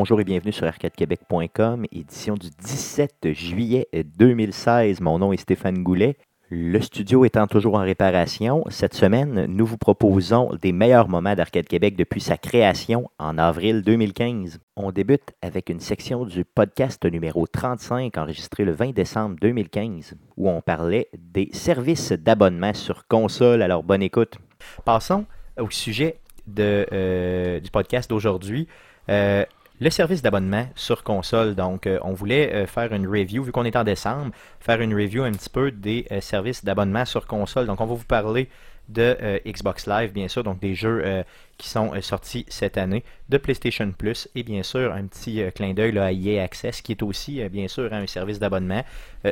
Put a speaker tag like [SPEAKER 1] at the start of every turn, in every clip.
[SPEAKER 1] Bonjour et bienvenue sur arcadequebec.com, édition du 17 juillet 2016. Mon nom est Stéphane Goulet. Le studio étant toujours en réparation, cette semaine, nous vous proposons des meilleurs moments d'Arcade Québec depuis sa création en avril 2015. On débute avec une section du podcast numéro 35 enregistré le 20 décembre 2015 où on parlait des services d'abonnement sur console. Alors bonne écoute. Passons au sujet euh, du podcast d'aujourd'hui. Euh, le service d'abonnement sur console. Donc, euh, on voulait euh, faire une review, vu qu'on est en décembre, faire une review un petit peu des euh, services d'abonnement sur console. Donc, on va vous parler de Xbox Live, bien sûr, donc des jeux qui sont sortis cette année, de PlayStation Plus et bien sûr un petit clin d'œil à EA Access qui est aussi bien sûr un service d'abonnement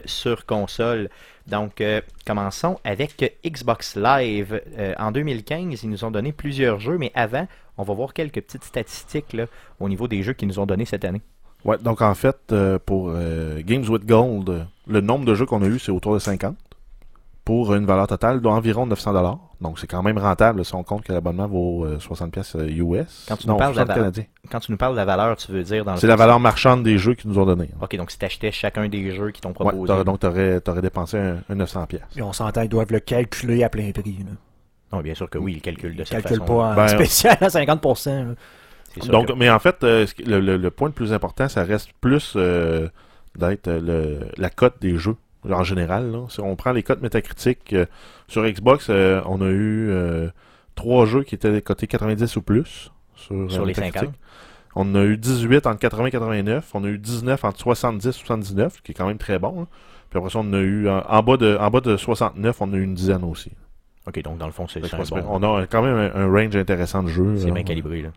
[SPEAKER 1] sur console. Donc commençons avec Xbox Live. en 2015, ils nous ont donné plusieurs jeux, mais avant, on va voir quelques petites statistiques au niveau des jeux qu'ils nous ont donnés cette année.
[SPEAKER 2] Ouais, donc en fait, euh, pour euh, Games with Gold, euh, le nombre de jeux qu'on a eu, c'est autour de 50 pour une valeur totale d'environ 900 dollars. Donc c'est quand même rentable si on compte que l'abonnement vaut 60 pièces US.
[SPEAKER 1] Quand tu, nous parles de la quand tu nous parles de la valeur, tu veux dire dans
[SPEAKER 2] C'est la valeur marchande des jeux qu'ils nous ont donné.
[SPEAKER 1] OK, donc si tu achetais chacun des jeux qui t'ont proposé.
[SPEAKER 2] Ouais, donc tu aurais, dépensé un, 900 pièces.
[SPEAKER 3] Et on s'entend ils doivent le calculer à plein prix. Là.
[SPEAKER 1] Non, bien sûr que oui, il calcule de cette
[SPEAKER 3] calcule pas en ben, spécial à 50%.
[SPEAKER 2] Donc, mais en fait, euh, le, point le plus important, ça reste plus euh, d'être la cote des jeux en général. Si on prend les cotes métacritiques euh, sur Xbox, on a eu trois jeux qui étaient cotés 90 ou plus
[SPEAKER 1] sur, les 50.
[SPEAKER 2] On a eu 18 entre 80 et 89. On a eu 19 entre 70 et 79, qui est quand même très bon. Hein. Puis après ça, on a eu en, bas de, en bas de 69, on a eu une dizaine aussi.
[SPEAKER 1] OK, donc dans le fond, c'est bon.
[SPEAKER 2] On a quand même un, range intéressant de jeux.
[SPEAKER 1] C'est bien calibré, là.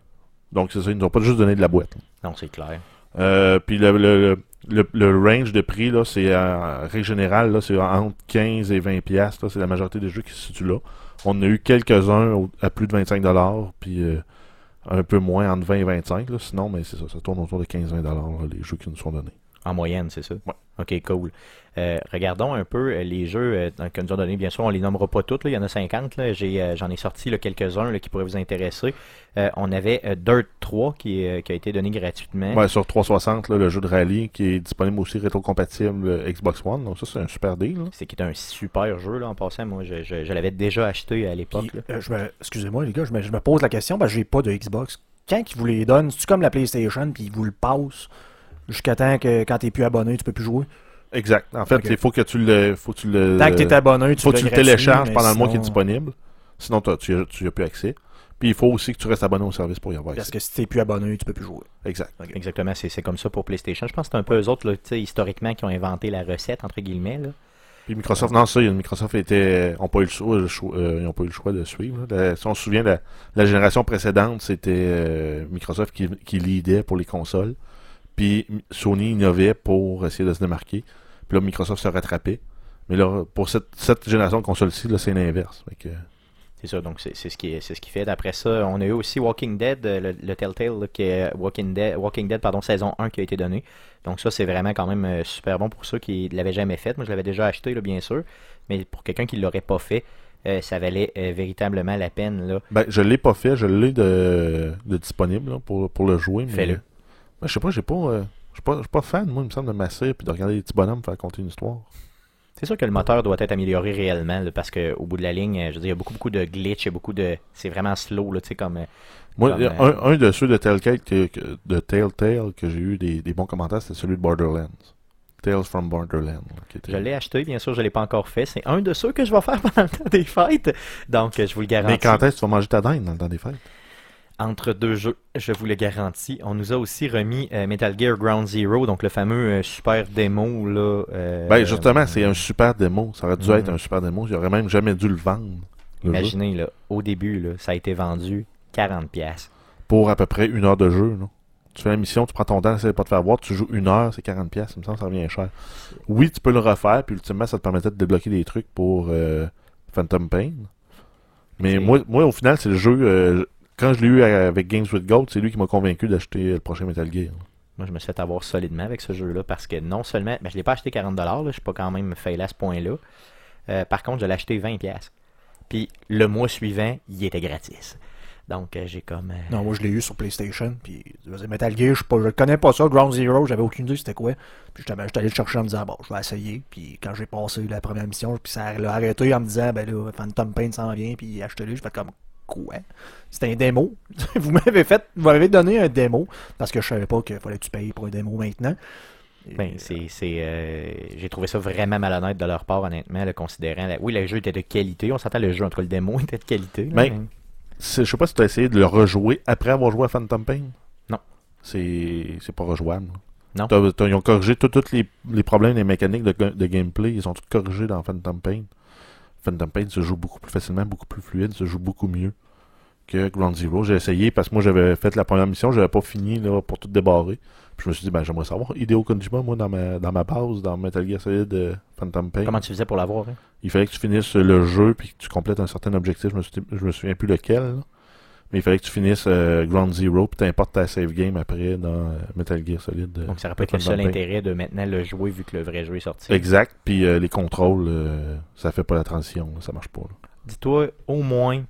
[SPEAKER 2] Donc, c'est ça, ils nous ont pas juste donné de la boîte.
[SPEAKER 1] Non, c'est clair.
[SPEAKER 2] Euh, puis le, le, le, range de prix, là, c'est en règle générale, c'est entre 15 et 20 piastres. C'est la majorité des jeux qui se situent là. On a eu quelques-uns à plus de 25 dollars, puis euh, un peu moins entre 20 et 25. Là. Sinon, mais c'est ça, ça tourne autour de 15-20 dollars les jeux qui nous sont donnés.
[SPEAKER 1] En moyenne, c'est ça?
[SPEAKER 2] Ouais.
[SPEAKER 1] OK, cool. Euh, regardons un peu euh, les jeux euh, que nous ont donnés. Bien sûr, on les nommera pas toutes. Il y en a 50. J'en ai, sorti quelques-uns qui pourraient vous intéresser. on avait Dirt 3 qui, a été donné gratuitement.
[SPEAKER 2] Ouais, sur 360, le jeu de rallye qui est disponible aussi rétro-compatible Xbox One. Donc ça, c'est un super deal.
[SPEAKER 1] C'est qui est un super jeu là, en passant. Moi, je, l'avais déjà acheté à l'époque.
[SPEAKER 3] Excusez-moi les gars, je me, pose la question que j'ai pas de Xbox. Quand ils vous les donnent, c'est-tu comme la PlayStation puis ils vous le passent? Jusqu'à temps que quand tu n'es plus abonné, tu peux plus jouer?
[SPEAKER 2] Exact. En fait, il faut que tu le. Faut que tu le
[SPEAKER 3] Tant que tu es abonné,
[SPEAKER 2] tu faut que tu le télécharges pendant le mois qui est disponible. Sinon, tu n'as plus accès. Puis il faut aussi que tu restes abonné au service pour y avoir
[SPEAKER 3] Parce que si tu n'es plus abonné, tu peux plus jouer.
[SPEAKER 2] Exact.
[SPEAKER 1] Exactement, c'est comme ça pour PlayStation. Je pense que c'est un peu eux autres, là, historiquement, qui ont inventé la recette, entre guillemets. Là.
[SPEAKER 2] Puis Microsoft, non, ça, Microsoft était, ont pas eu le choix, euh, ils n'ont pas eu le choix de suivre. si on se souvient, la, la génération précédente, c'était euh, Microsoft qui, qui leadait pour les consoles. Puis Sony innovait pour essayer de se démarquer. Puis là, Microsoft se rattrapait. Mais là, pour cette, cette génération de consoles-ci, c'est l'inverse.
[SPEAKER 1] C'est ça, donc c'est ce qui c'est ce qui fait. D'après ça, on a eu aussi Walking Dead, le, Telltale, qui est Walking Dead, Walking Dead, pardon, saison 1 qui a été donné. Donc ça, c'est vraiment quand même euh, super bon pour ceux qui ne l'avaient jamais fait. Moi, je l'avais déjà acheté, là, bien sûr. Mais pour quelqu'un qui ne l'aurait pas fait, euh, ça valait euh, véritablement la peine. Là.
[SPEAKER 2] Ben, je l'ai pas fait, je l'ai de, disponible pour, pour le jouer.
[SPEAKER 1] Fais-le.
[SPEAKER 2] Ben, je sais pas, j'ai pas. Euh, je suis pas, pas, fan, moi, il me semble, de masser et de regarder les petits bonhommes faire compter une histoire.
[SPEAKER 1] C'est sûr que le moteur doit être amélioré réellement, parce qu'au bout de la ligne, je veux dire, il y a beaucoup, beaucoup de glitch, il y a beaucoup de. C'est vraiment slow, là, tu sais, comme. Euh,
[SPEAKER 2] moi, un, un, de ceux de Telltale que, de Telltale que j'ai eu des, des, bons commentaires, c'était celui de Borderlands. Tales from Borderlands.
[SPEAKER 1] Je l'ai acheté, bien sûr, je ne l'ai pas encore fait. C'est un de ceux que je vais faire pendant le temps des fêtes. Donc, je vous le garantis.
[SPEAKER 2] Mais quand est-ce que tu vas manger ta dinde dans le temps des fêtes?
[SPEAKER 1] Entre deux jeux, je vous le garantis. On nous a aussi remis euh, Metal Gear Ground Zero, donc le fameux euh, super démo. Là,
[SPEAKER 2] euh, ben justement, c'est un super démo. Ça aurait dû être mhm. un super démo. J'aurais même jamais dû le vendre.
[SPEAKER 1] Imaginez, là, au début, là, ça a été vendu 40$.
[SPEAKER 2] Pour à peu près une heure de jeu. Là. Tu fais la mission, tu prends ton temps, ça pas de faire voir, tu joues une heure, c'est 40$. Il me semble que ça revient cher. Oui, tu peux le refaire, puis ultimement, ça te permettait de débloquer des trucs pour Phantom Pain. Mais moi, moi, au final, c'est le jeu quand je l'ai eu avec Games with Gold, c'est lui qui m'a convaincu d'acheter le prochain Metal Gear.
[SPEAKER 1] Moi, je me suis fait avoir solidement avec ce jeu-là parce que non seulement, ben, je ne l'ai pas acheté 40$, là, je suis pas quand même fait à ce point-là. Euh, par contre, je l'ai acheté 20$. Puis le mois suivant, il était gratis. Donc, euh, j'ai comme. euh,
[SPEAKER 3] Non, moi je l'ai eu sur PlayStation. Puis Metal Gear, je je connais pas ça. Ground Zero, j'avais aucune idée c'était quoi. Puis j'étais j'étais allé le chercher en me disant, bon, je vais essayer. Puis quand j'ai passé la première mission, puis ça l'a arrêté en me disant, ben là, Phantom Pain s'en vient, puis achetez-le. Je fais comme, quoi C'était un démo. vous m'avez fait, vous m'avez donné un démo parce que je savais pas qu'il fallait que tu payes pour un démo maintenant.
[SPEAKER 1] Ben, c'est, c'est, euh, j'ai trouvé ça vraiment malhonnête de leur part, honnêtement, le considérant. la- Oui, le jeu était de qualité. On s'entend, le jeu, en tout cas, le démo était de qualité. là,
[SPEAKER 2] Ben,
[SPEAKER 1] mais-
[SPEAKER 2] Je sais pas si tu as essayé de le rejouer après avoir joué à Phantom Pain.
[SPEAKER 1] Non.
[SPEAKER 2] C'est c'est pas rejouable.
[SPEAKER 1] Non.
[SPEAKER 2] T'as- t'as- ils ont corrigé tous les, les problèmes des mécaniques de, de gameplay. Ils sont tous corrigés dans Phantom Pain. Phantom Pain se joue beaucoup plus facilement, beaucoup plus fluide, se joue beaucoup mieux que Ground Zero. J'ai essayé parce que moi j'avais fait la première mission, j'avais pas fini là, pour tout débarrer. Puis je me suis dit, ben j'aimerais savoir Hideo Kojima, moi, dans ma, dans ma base, dans Metal Gear Solid euh, Phantom Pain.
[SPEAKER 1] Comment tu faisais pour l'avoir hein?
[SPEAKER 2] Il fallait que tu finisses le jeu puis que tu complètes un certain objectif. Je me, suis- je me souviens plus lequel. là. Mais il fallait que tu finisses euh, Ground Zero puis t'importes ta save game après dans euh, Metal Gear Solid. euh,
[SPEAKER 1] Donc, ça aurait pas été le seul intérêt de maintenant le jouer vu que le vrai jeu est sorti.
[SPEAKER 2] Exact. Puis euh, les contrôles, ça fait pas la transition. là, ça marche pas.
[SPEAKER 1] Dis-toi, au moins,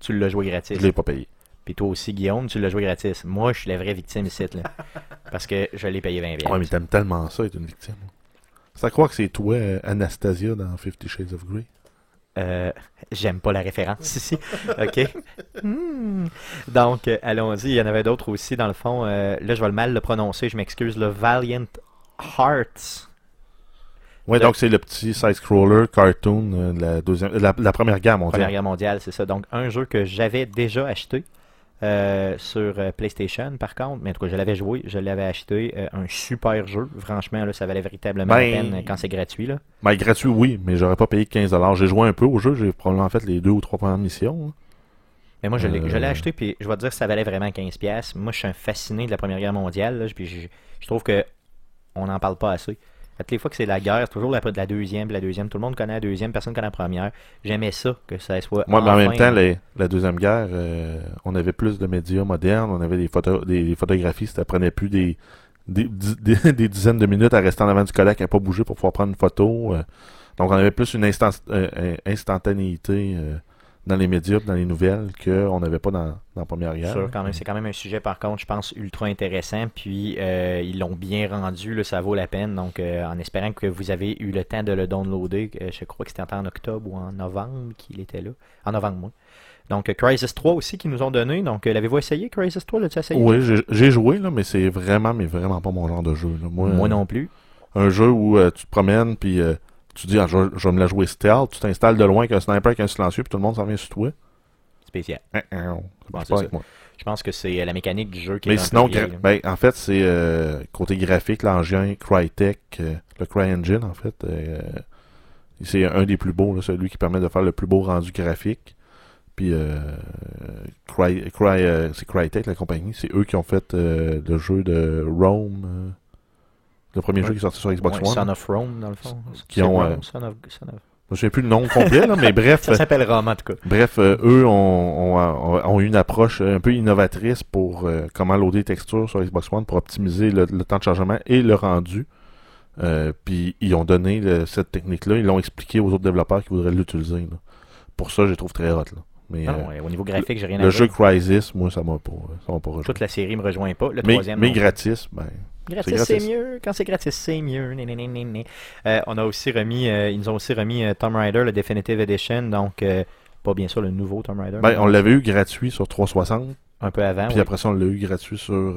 [SPEAKER 1] tu l'as joué gratis.
[SPEAKER 2] Je l'ai pas payé.
[SPEAKER 1] Puis toi aussi, Guillaume, tu l'as joué gratis. Moi, je suis la vraie victime ici, là. Parce que je l'ai payé 20
[SPEAKER 2] Ouais, mais t'aimes tellement ça être une victime. C'est à croire que c'est toi, Anastasia, dans Fifty Shades of Grey?
[SPEAKER 1] Euh, J'aime pas la référence ici. OK? Hmm. Donc, euh, allons-y. Il y en avait d'autres aussi, dans le fond. Euh, là, je vais le mal le prononcer. Je m'excuse. Le Valiant Hearts.
[SPEAKER 2] Ouais,
[SPEAKER 1] Le-
[SPEAKER 2] donc c'est le petit side-scroller cartoon de la, deuxième, de la, de la Première Guerre mondiale.
[SPEAKER 1] Première Guerre mondiale, c'est ça. Donc, un jeu que j'avais déjà acheté euh, sur euh, PlayStation, par contre. Mais en tout cas, je l'avais joué, je l'avais acheté. euh, un super jeu. Franchement, là, ça valait véritablement
[SPEAKER 2] Ben-
[SPEAKER 1] la peine euh, quand c'est gratuit. Là.
[SPEAKER 2] Ben, gratuit, oui, mais j'aurais pas payé 15$. J'ai joué un peu au jeu, j'ai probablement fait les deux ou trois premières missions. hein.
[SPEAKER 1] Mais moi, je l'ai je l'ai
[SPEAKER 2] Euh.
[SPEAKER 1] acheté, puis je vais te dire que ça valait vraiment 15$. Moi, je suis un fasciné de la Première Guerre mondiale. Là, puis je, je trouve que on n'en parle pas assez. À toutes les fois que c'est la guerre, c'est toujours la, la deuxième, la deuxième. Tout le monde connaît la deuxième, personne connaît la première. J'aimais ça, que ça soit.
[SPEAKER 2] Moi, mais en même temps, les- la Deuxième Guerre, euh, on avait plus de médias modernes, on avait des, photos, des, des photographies, ça prenait plus des, des, des- dizaines de minutes à rester en avant du Kodak à pas bouger pour pouvoir prendre une photo. euh. donc, on avait plus une instant- euh, euh, instantanéité dans les médias, dans les nouvelles, qu'on n'avait pas dans, dans la Première Guerre.
[SPEAKER 1] Quand même, c'est quand même un sujet, par contre, je pense, ultra intéressant. Puis, euh, ils l'ont bien rendu, là, ça vaut la peine. Donc, euh, en espérant que vous avez eu le temps de le downloader, euh, je crois que c'était en octobre ou en novembre qu'il était là. En novembre, moi. Donc, euh, Crisis 3 aussi, qu'ils nous ont donné. Donc, l'avez-vous essayé, Crisis 3 L'as-tu essayé?
[SPEAKER 2] Oui, j'ai- j'ai joué, là, mais c'est vraiment, mais vraiment pas mon genre de jeu. là. Moi,
[SPEAKER 1] Moi non plus.
[SPEAKER 2] un jeu où tu te promènes, puis tu dis, ah, je, vais- je vais me la jouer stealth, tu t'installes de loin avec un sniper, avec un silencieux, puis tout le monde s'en vient sur toi.
[SPEAKER 1] Spécial.
[SPEAKER 2] Hein, hein,
[SPEAKER 1] Bon,
[SPEAKER 2] c'est pas
[SPEAKER 1] c'est
[SPEAKER 2] avec moi.
[SPEAKER 1] Je pense que c'est euh, la mécanique du jeu qui
[SPEAKER 2] Mais
[SPEAKER 1] est
[SPEAKER 2] sinon,
[SPEAKER 1] vieille,
[SPEAKER 2] gra- ben, en fait, c'est euh, côté graphique, l'engin Crytek, euh, le CryEngine, en fait, euh, c'est un des plus beaux, là, celui qui permet de faire le plus beau rendu graphique. Puis, euh, Cry, Cry, c'est Crytek, la compagnie, c'est eux qui ont fait le jeu de Rome, le premier
[SPEAKER 1] Ouais.
[SPEAKER 2] jeu qui est sorti sur Xbox
[SPEAKER 1] Ouais,
[SPEAKER 2] One.
[SPEAKER 1] Son of Rome, dans le fond.
[SPEAKER 2] Qui ont,
[SPEAKER 1] Rome,
[SPEAKER 2] euh,
[SPEAKER 1] Son of- Son of-
[SPEAKER 2] Je me souviens plus le nom complet, là, mais bref,
[SPEAKER 1] Ça s'appelle Rome, en tout cas.
[SPEAKER 2] Bref, euh, eux ont, ont, ont- une approche un peu innovatrice pour euh, comment loader les textures sur Xbox One pour optimiser le, le temps de chargement et le rendu. Euh, puis ils ont donné le- cette technique-là, ils l'ont expliqué aux autres développeurs qui voudraient l'utiliser. Pour ça, je les trouve très hot. Là. Mais
[SPEAKER 1] Non,
[SPEAKER 2] euh,
[SPEAKER 1] ouais, au niveau graphique, j'ai rien à
[SPEAKER 2] le jeu Crysis, moi, ça m'a pas, ça m'a pas rejoint.
[SPEAKER 1] Toute la série me rejoint pas. Le
[SPEAKER 2] Mais,
[SPEAKER 1] troisième.
[SPEAKER 2] mais
[SPEAKER 1] non.
[SPEAKER 2] gratis, ben,
[SPEAKER 1] Gratis,
[SPEAKER 2] C'est
[SPEAKER 1] mieux. Quand c'est gratis, c'est mieux. Né, né, né, né, né. Euh, on a aussi remis, euh, ils nous ont aussi remis euh, Tomb Raider, le Definitive Edition, donc euh, pas bien sûr le nouveau Tomb Raider.
[SPEAKER 2] ben, on l'avait eu gratuit sur 360,
[SPEAKER 1] un peu avant.
[SPEAKER 2] puis
[SPEAKER 1] oui.
[SPEAKER 2] après ça, on l'a eu gratuit sur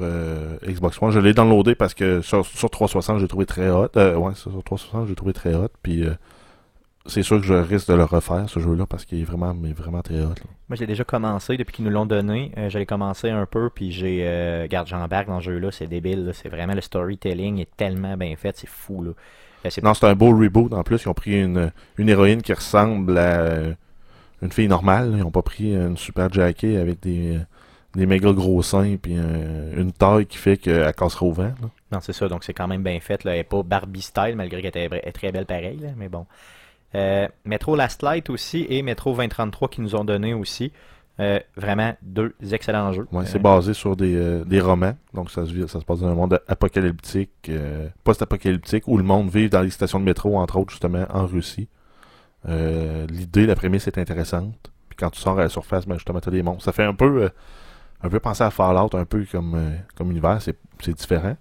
[SPEAKER 2] Xbox One. Je l'ai downloadé parce que sur, sur 360, j'ai trouvé très hot. Ouais, sur 360, j'ai trouvé très hot. Puis c'est sûr que je risque de le refaire, ce jeu-là, parce qu'il est vraiment, mais vraiment très hot. là.
[SPEAKER 1] Moi, je l'ai déjà commencé depuis qu'ils nous l'ont donné. Euh, J'avais commencé un peu, puis j'ai. Euh, regarde, j'embarque dans ce jeu-là, c'est débile. C'est vraiment le storytelling est tellement bien fait, c'est fou. Là. Euh,
[SPEAKER 2] Non, c'est un beau reboot. En plus, ils ont pris une, une héroïne qui ressemble à euh, une fille normale. là. Ils ont pas pris une super jacket avec des, des méga gros seins puis euh, une taille qui fait qu'elle cassera au vent. là.
[SPEAKER 1] Non, c'est ça, donc c'est quand même bien fait. Là. Elle n'est pas Barbie style, malgré qu'elle est très belle pareil, mais bon. Euh, Metro Last Light aussi et Metro 2033 qui nous ont donné aussi. Euh, vraiment deux excellents jeux.
[SPEAKER 2] Ouais,
[SPEAKER 1] Euh,
[SPEAKER 2] c'est basé sur des, euh, des romans. Donc, ça se, ça se passe dans un monde apocalyptique, euh, post-apocalyptique, où le monde vit dans les stations de métro, entre autres, justement, en Russie. Euh, L'idée, la prémisse est intéressante. Puis quand tu sors à la surface, ben, justement, t'as des monstres. Ça fait un peu, euh, un peu penser à Fallout, un peu comme, euh, comme univers, c'est c'est différent.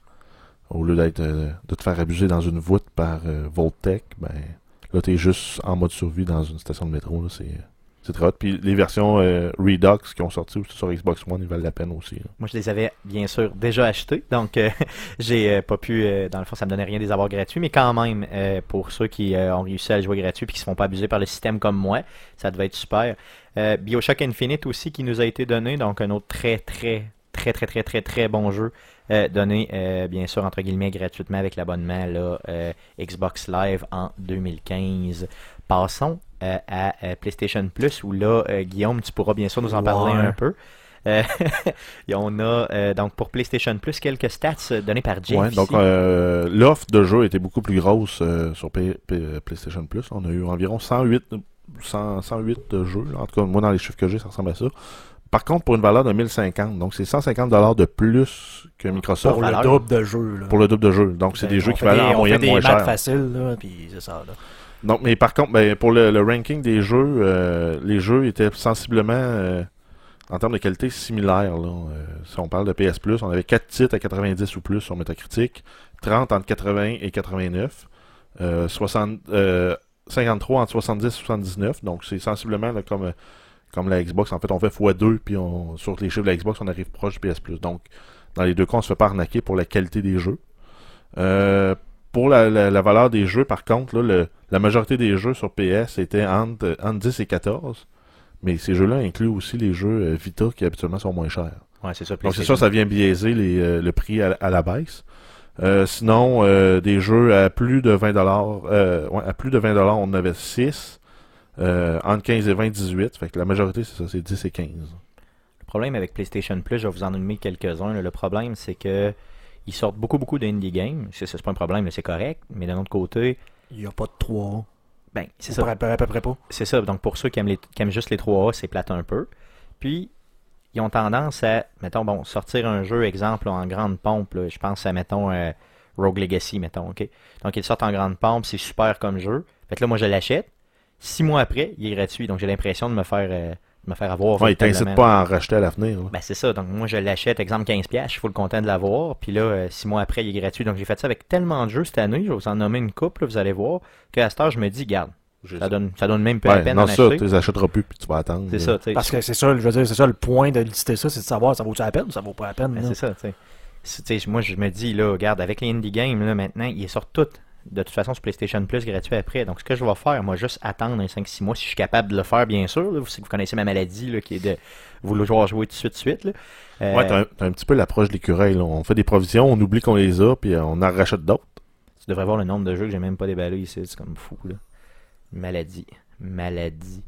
[SPEAKER 2] Au lieu d'être euh, de te faire abuser dans une voûte par euh, Voltec, ben là t'es juste en mode survie dans une station de métro. C'est très hot. Puis les versions euh, Redux qui ont sorti aussi sur Xbox One, ils valent la peine aussi.
[SPEAKER 1] Moi, je les avais bien sûr déjà achetés, donc euh, j'ai euh, pas pu, dans le fond, ça me donnait rien de les avoir gratuits, mais quand même, pour ceux qui ont réussi à jouer gratuit et qui se font pas abuser par le système comme moi, ça devait être super. Bioshock Infinite aussi qui nous a été donné, donc un autre très très très très très très très bon jeu donné euh, bien sûr entre guillemets gratuitement avec l'abonnement euh, Xbox Live en 2015. Passons euh, à euh, PlayStation Plus où là euh, Guillaume tu pourras bien sûr nous en parler
[SPEAKER 3] Ouais.
[SPEAKER 1] un peu. Euh, et on a euh, donc pour PlayStation Plus quelques stats euh, données par Jeff.
[SPEAKER 2] Ouais, donc euh, l'offre de jeux était beaucoup plus grosse euh, sur P- P- PlayStation Plus. On a eu environ 108, 100 108 de jeux. En tout cas, moi, dans les chiffres que j'ai, ça ressemble à ça. Par contre, pour une valeur de 1050, donc c'est 150 dollars de plus que Microsoft
[SPEAKER 3] Pour
[SPEAKER 2] pour,
[SPEAKER 3] le
[SPEAKER 1] valeur.
[SPEAKER 3] double de jeu. Là.
[SPEAKER 2] le double de jeux. Donc, c'est
[SPEAKER 3] Ben,
[SPEAKER 2] des jeux qui valent en
[SPEAKER 3] on fait
[SPEAKER 2] moyenne
[SPEAKER 3] des
[SPEAKER 2] moins
[SPEAKER 3] maths
[SPEAKER 2] cher.
[SPEAKER 3] faciles, là, puis c'est ça. Là.
[SPEAKER 2] Donc, mais par contre, ben, pour le, le ranking des jeux, euh, les jeux étaient sensiblement, euh, en termes de qualité, similaires. Là. Euh, si on parle de PS Plus, on avait 4 titres à 90 ou plus sur Metacritic, 30 entre 80 et 89, euh, 60, euh, 53 entre 70 et 79. Donc, c'est sensiblement là, comme, euh, comme la Xbox. En fait, on fait x2, puis on, sur les chiffres de la Xbox, on arrive proche du PS Plus. Donc, dans les deux cas, on se fait pas arnaquer pour la qualité des jeux. Euh, pour la, la- la valeur des jeux, par contre, là, le- la majorité des jeux sur PS étaient entre, entre 10 et 14. Mais ces jeux-là incluent aussi les jeux euh, Vita qui habituellement sont moins chers.
[SPEAKER 1] Ouais, c'est ça.
[SPEAKER 2] Donc c'est ça, ça vient biaiser les, euh, le prix à, à la baisse. Euh, sinon, euh, des jeux à plus de 20 dollars, ouais, à plus de 20 dollars, on en avait 6. Euh, entre 15 et 20, 18. Fait que la majorité, c'est ça, c'est 10 et 15.
[SPEAKER 1] Le problème avec PlayStation Plus, je vais vous en nommer quelques-uns. Le problème, c'est que ils sortent beaucoup, beaucoup d'indie games. C'est c'est pas un problème, là, c'est correct. Mais d'un autre côté,
[SPEAKER 3] Il n'y a pas de 3.
[SPEAKER 1] ben, c'est ça.
[SPEAKER 3] à peu, à peu près pas.
[SPEAKER 1] C'est ça. Donc, pour ceux qui aiment, les, qui aiment juste les 3A, c'est plate un peu. Puis, ils ont tendance à, mettons, bon, sortir un jeu, exemple, en grande pompe. là. je pense à, mettons, euh, Rogue Legacy, mettons, OK? Donc, ils sortent en grande pompe, c'est super comme jeu. Fait que là, moi, je l'achète. Six mois après, il est gratuit. Donc, j'ai l'impression de me faire, euh, de me faire avoir.
[SPEAKER 2] Ouais, ils t'incitent
[SPEAKER 1] véritablement.
[SPEAKER 2] pas à en racheter à l'avenir.
[SPEAKER 1] Ben c'est ça, donc moi je l'achète, exemple 15$, piastres, je suis le content de l'avoir, puis là, euh, six mois après, il est gratuit. Donc j'ai fait ça avec tellement de jeux cette année, je vais vous en nommer une couple, vous allez voir, qu'à cette heure, je me dis, garde, ça donne, ça donne même pas la
[SPEAKER 2] Ouais,
[SPEAKER 1] peine
[SPEAKER 2] non, ça,
[SPEAKER 1] acheter.
[SPEAKER 2] tu les achèteras plus puis tu vas attendre.
[SPEAKER 1] C'est ça, tu sais.
[SPEAKER 3] Parce que c'est ça, je veux dire, c'est ça le point de lister ça, c'est de savoir ça vaut-tu la peine ou ça vaut pas la peine.
[SPEAKER 1] Ben, c'est ça, tu sais. C'est- tu sais. Moi, je me dis, là, regarde, avec les indie games, là, maintenant, ils sortent toutes, de toute façon, sur PlayStation Plus gratuit après. Donc, ce que je vais faire, moi, juste attendre un 5-6 mois, si je suis capable de le faire, bien sûr. là. vous, vous connaissez ma maladie, là, qui est de vouloir jouer tout de suite, tout de suite. Là. Euh,
[SPEAKER 2] Ouais, t'as un, petit peu l'approche de l'écureuil. On fait des provisions, on oublie qu'on les a, puis euh, on en rachète d'autres.
[SPEAKER 1] Tu devrais voir le nombre de jeux que j'ai même pas déballé ici. C'est comme fou, là. Maladie. Maladie.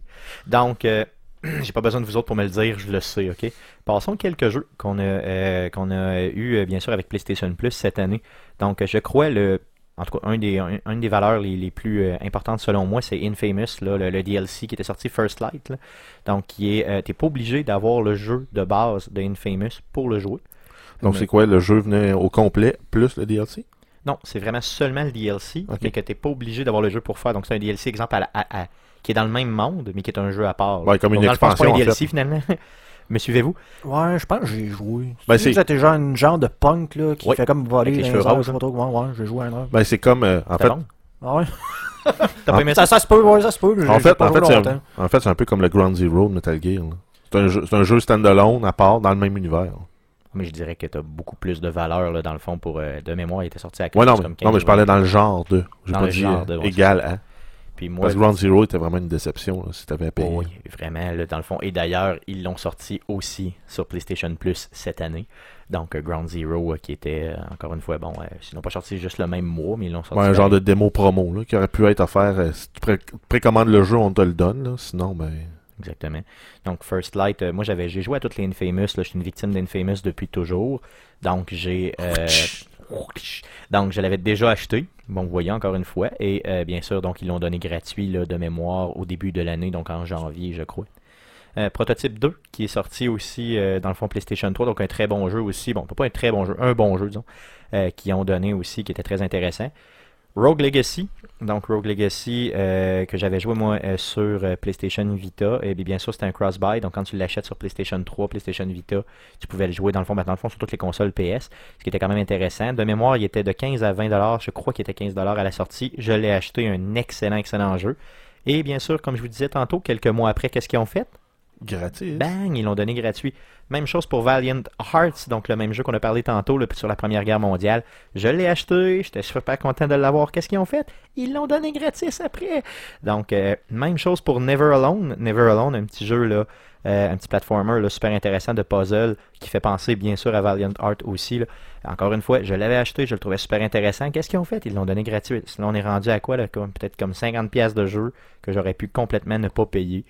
[SPEAKER 1] Donc, euh, j'ai pas besoin de vous autres pour me le dire, je le sais, ok? Passons quelques jeux qu'on a, euh, qu'on a eu, euh, bien sûr, avec PlayStation Plus cette année. Donc, je crois, le, en tout cas, un des, un, une des valeurs les, les plus euh, importantes selon moi, c'est Infamous, là, le, le DLC qui était sorti First Light. là. Donc, qui est, euh, t'es pas obligé d'avoir le jeu de base de Infamous pour le jouer.
[SPEAKER 2] Donc c'est quoi, le jeu venait au complet plus le DLC?
[SPEAKER 1] Non, c'est vraiment seulement le DLC,
[SPEAKER 2] Ok.
[SPEAKER 1] mais que t'es pas obligé d'avoir le jeu pour faire. Donc c'est un DLC, exemple, à la- à- à- qui est dans le même monde, mais qui est un jeu à part.
[SPEAKER 2] Ouais, comme une
[SPEAKER 1] dans le fond,
[SPEAKER 2] expansion,
[SPEAKER 1] pas un
[SPEAKER 2] en
[SPEAKER 1] DLC finalement. Me suivez-vous?
[SPEAKER 3] Ouais, je pense que j'ai joué.
[SPEAKER 2] Ben,
[SPEAKER 3] Tu
[SPEAKER 2] c'est-
[SPEAKER 3] sais, C'était genre une genre de punk là, qui
[SPEAKER 1] Oui.
[SPEAKER 3] fait comme voler
[SPEAKER 1] Avec les
[SPEAKER 3] dans
[SPEAKER 1] cheveux
[SPEAKER 3] airs,
[SPEAKER 1] roses,
[SPEAKER 3] je sais pas trop comment. Ouais, j'ai joué à un heure.
[SPEAKER 2] Ben c'est comme, euh, en
[SPEAKER 1] C'était
[SPEAKER 2] fait,
[SPEAKER 1] bon?
[SPEAKER 3] Ah ouais?
[SPEAKER 1] T'as pas aimé
[SPEAKER 3] Ça,
[SPEAKER 1] ça?
[SPEAKER 3] ça se peut, ouais, ça se peut. mais
[SPEAKER 2] en
[SPEAKER 3] j'ai
[SPEAKER 2] fait,
[SPEAKER 3] pas
[SPEAKER 2] en fait, c'est
[SPEAKER 3] longtemps.
[SPEAKER 2] un, en fait, c'est un peu comme le Ground Zero de Metal Gear. là. C'est un, jeu- c'est un jeu standalone à part dans le même univers.
[SPEAKER 1] Mais je dirais que t'as beaucoup plus de valeur là, dans le fond pour euh, de mémoire. Il était sorti à quelque
[SPEAKER 2] Ouais, non,
[SPEAKER 1] chose
[SPEAKER 2] mais,
[SPEAKER 1] comme
[SPEAKER 2] non, mais
[SPEAKER 1] 15
[SPEAKER 2] je parlais dans le genre de. J'ai
[SPEAKER 1] Dans
[SPEAKER 2] pas
[SPEAKER 1] le
[SPEAKER 2] dit
[SPEAKER 1] genre
[SPEAKER 2] euh,
[SPEAKER 1] de, ouais,
[SPEAKER 2] égal à.
[SPEAKER 1] Puis moi,
[SPEAKER 2] Parce que Ground Zero était vraiment une déception là, si t'avais à payer.
[SPEAKER 1] Oh oui, vraiment, là, dans le fond. Et d'ailleurs, ils l'ont sorti aussi sur PlayStation Plus cette année. Donc, euh, Ground Zero, euh, qui était, euh, encore une fois, bon, ils n'ont pas sorti juste le même mois, mais ils l'ont sorti.
[SPEAKER 2] Ouais, un genre de démo promo là, qui aurait pu être offert. si tu pré- précommandes le jeu, on te le donne. là. Sinon, ben.
[SPEAKER 1] Exactement. Donc, First Light, euh, moi, j'avais, j'ai joué à toutes les Infamous. Là, je suis une victime d'Infamous depuis toujours. Donc, j'ai. euh, donc, je l'avais déjà acheté. Bon, vous voyez encore une fois. Et euh, bien sûr, donc, ils l'ont donné gratuit là, de mémoire au début de l'année, donc en janvier, je crois. Euh, Prototype 2, qui est sorti aussi euh, dans le fond PlayStation 3, donc un très bon jeu aussi. Bon, pas un très bon jeu, un bon jeu, disons, qui ont donné aussi, qui était très intéressant. Rogue Legacy. Donc, Rogue Legacy, euh, que j'avais joué moi euh, sur euh, PlayStation Vita. Et bien, sûr, c'était un cross-buy. Donc, quand tu l'achètes sur PlayStation 3, PlayStation Vita, tu pouvais le jouer dans le fond, maintenant, dans le fond, sur toutes les consoles PS. Ce qui était quand même intéressant. De mémoire, il était de 15 à 20 Je crois qu'il était 15 à la sortie. Je l'ai acheté, un excellent, excellent jeu. Et bien sûr, comme je vous disais tantôt, quelques mois après, qu'est-ce qu'ils ont fait?
[SPEAKER 2] Gratis.
[SPEAKER 1] Bang, ils l'ont donné gratuit. Même chose pour Valiant Hearts, donc le même jeu qu'on a parlé tantôt sur la Première Guerre mondiale. Je l'ai acheté, j'étais super content de l'avoir. Qu'est-ce qu'ils ont fait? Ils l'ont donné gratis après. Donc, euh, même chose pour Never Alone. Never Alone, un petit jeu là, euh, un petit platformer super intéressant de puzzle qui fait penser bien sûr à Valiant Hearts aussi. Encore une fois, je l'avais acheté, je le trouvais super intéressant. Qu'est-ce qu'ils ont fait? Ils l'ont donné gratuit. Sinon, on est rendu à quoi Peut-être comme 50 pièces de jeu que j'aurais pu complètement ne pas payer.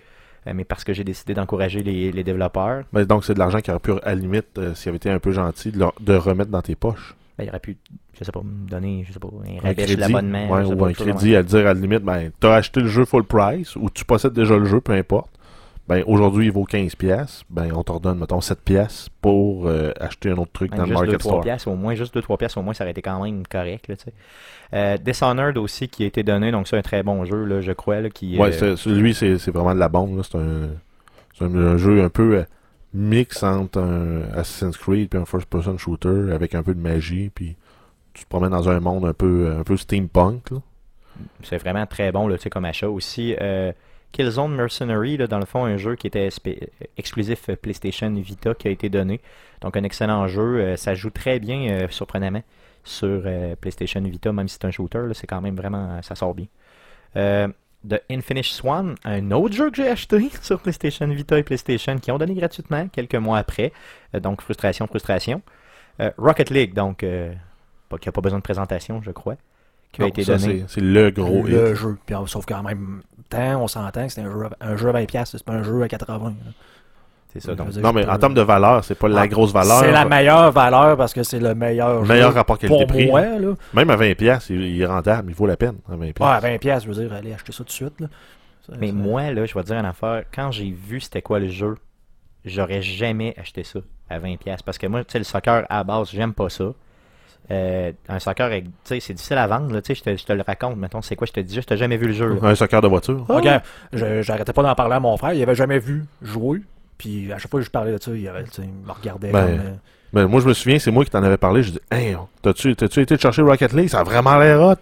[SPEAKER 1] Euh, mais parce que j'ai décidé d'encourager les, développeurs.
[SPEAKER 2] Mais donc, c'est de l'argent qui aurait pu, à la limite, euh, s'il avait été un peu gentil, de, remettre dans tes poches.
[SPEAKER 1] Ben, il aurait pu, je sais pas, me donner, je sais pas, un rabais de l'abonnement.
[SPEAKER 2] ou un crédit à dire à la limite, ben, t'as acheté le jeu full price, ou tu possèdes déjà le jeu, peu importe ben aujourd'hui il vaut 15 pièces, ben on te redonne mettons 7 pièces pour euh, acheter un autre truc dans le market 2, store.
[SPEAKER 1] Pièces, au moins juste 2 3 pièces au moins ça aurait été quand même correct là, euh, Dishonored aussi qui a été donné donc c'est un très bon jeu là, je crois là, qui
[SPEAKER 2] Ouais, euh, lui c'est vraiment de la bombe c'est un, un, jeu un peu mix entre un Assassin's Creed puis un first person shooter avec un peu de magie puis tu te promènes dans un monde un peu un peu steampunk
[SPEAKER 1] C'est vraiment très bon là, comme achat. Aussi Killzone Mercenary, là, dans le fond, un jeu qui était exclusif PlayStation Vita qui a été donné. Donc un excellent jeu. Euh, ça joue très bien, euh, surprenamment, sur euh, PlayStation Vita, même si c'est un shooter. C'est quand même vraiment, ça sort bien. The Infinite Swan, un autre jeu que j'ai acheté sur PlayStation Vita et PlayStation qui ont donné gratuitement quelques mois après. donc frustration, frustration. Rocket League, donc qui n'a pas besoin de présentation, je crois qui a été donné.
[SPEAKER 2] C'est le gros
[SPEAKER 3] le jeu. Puis, sauf qu'en même temps, on s'entend que c'est un jeu, un jeu à 20$, c'est pas un jeu à 80$.
[SPEAKER 2] C'est ça. non, mais en termes de valeur, c'est pas la grosse valeur.
[SPEAKER 3] C'est la meilleure valeur parce que c'est le meilleur,
[SPEAKER 2] meilleur rapport qualité-prix. Même à 20$, il est rentable, il vaut la peine. À 20$.
[SPEAKER 3] Ouais, à 20$, je veux dire, allez acheter ça tout de suite. Là.
[SPEAKER 1] mais moi, là, je vais te dire une affaire. Quand j'ai vu c'était quoi le jeu, j'aurais jamais acheté ça à 20$. Parce que moi, tu sais, le soccer à base, j'aime pas ça. Euh, un soccer, c'est difficile à vendre. Là, je, te, je te le raconte. Mettons, c'est quoi Je te dis, je t'ai jamais vu le jeu.
[SPEAKER 2] Un soccer de voiture.
[SPEAKER 3] Ok, j'arrêtais pas d'en parler à mon frère. Il avait jamais vu jouer. Puis à chaque fois que je parlais de ça, il, avait, il me regardait
[SPEAKER 2] ben, euh, ben, moi, je me souviens, c'est moi qui t'en avais parlé. Je dis, hey, t'as-tu, été chercher Rocket League? Ça a vraiment l'air hot.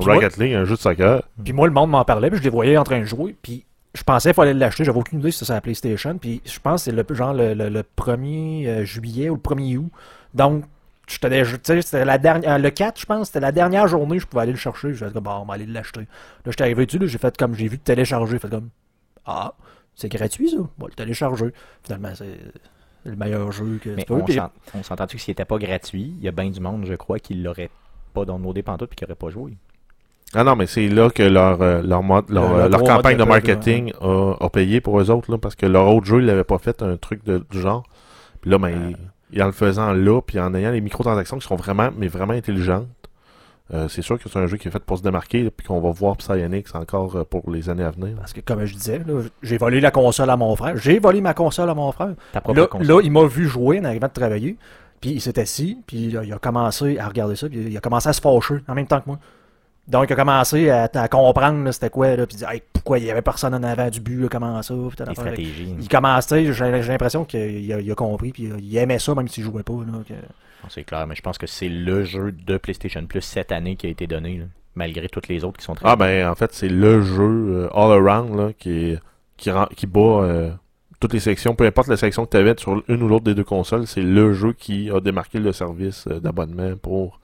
[SPEAKER 2] Rocket League, un jeu de soccer.
[SPEAKER 3] Puis moi, le monde m'en parlait. Puis je les voyais en train de jouer. Puis je pensais qu'il fallait l'acheter. J'avais aucune idée si c'était sur la PlayStation. Puis je pense que c'est le, genre le, le, 1er euh, juillet ou le 1er août. Donc, c'était la dernière, le 4, je pense, c'était la dernière journée, je pouvais aller le chercher. Fait comme, bon, on va aller l'acheter. Là, j'étais arrivé dessus, j'ai fait comme, j'ai vu télécharger. J'ai fait comme, ah, c'est gratuit ça. Bon, le télécharger. Finalement, c'est le meilleur jeu que
[SPEAKER 1] Mais on s'entend-tu que s'il n'était pas gratuit, il y a bien du monde, je crois, qui l'aurait pas downloadé pantoute et qui n'aurait pas joué.
[SPEAKER 2] Ah non, mais c'est là que leur, euh, leur, mode, leur, euh, campagne de marketing a, payé pour eux autres, là, parce que leur autre jeu, ils n'avaient pas fait un truc de, du genre. Puis là, ben, euh, et en le faisant là, puis en ayant les microtransactions qui sont vraiment, mais vraiment intelligentes, euh, c'est sûr que c'est un jeu qui est fait pour se démarquer, puis qu'on va voir Psyonix encore euh, pour les années à venir.
[SPEAKER 3] Parce que, comme je disais, j'ai volé la console à mon frère. J'ai volé ma console à mon frère. Là, là, il m'a vu jouer en arrivant de travailler, puis il s'est assis, puis il a commencé à regarder ça, puis il a commencé à se fâcher en même temps que moi. Donc, il a commencé à, comprendre c'était quoi, là, puis il dit pourquoi il y avait personne en avant du but, comment ça.
[SPEAKER 1] Puis, stratégies.
[SPEAKER 3] Il commençait, j'ai l'impression qu'il a, compris, puis il aimait ça même s'il jouait pas.
[SPEAKER 1] C'est clair, mais je pense que c'est le jeu de PlayStation Plus cette année qui a été donné, malgré toutes les autres qui sont très.
[SPEAKER 2] Ah, ben en fait, c'est le jeu euh, all-around là, qui, qui, qui bat. Euh, toutes les sections, peu importe la section que tu avais sur une ou l'autre des deux consoles, c'est le jeu qui a démarqué le service euh, d'abonnement pour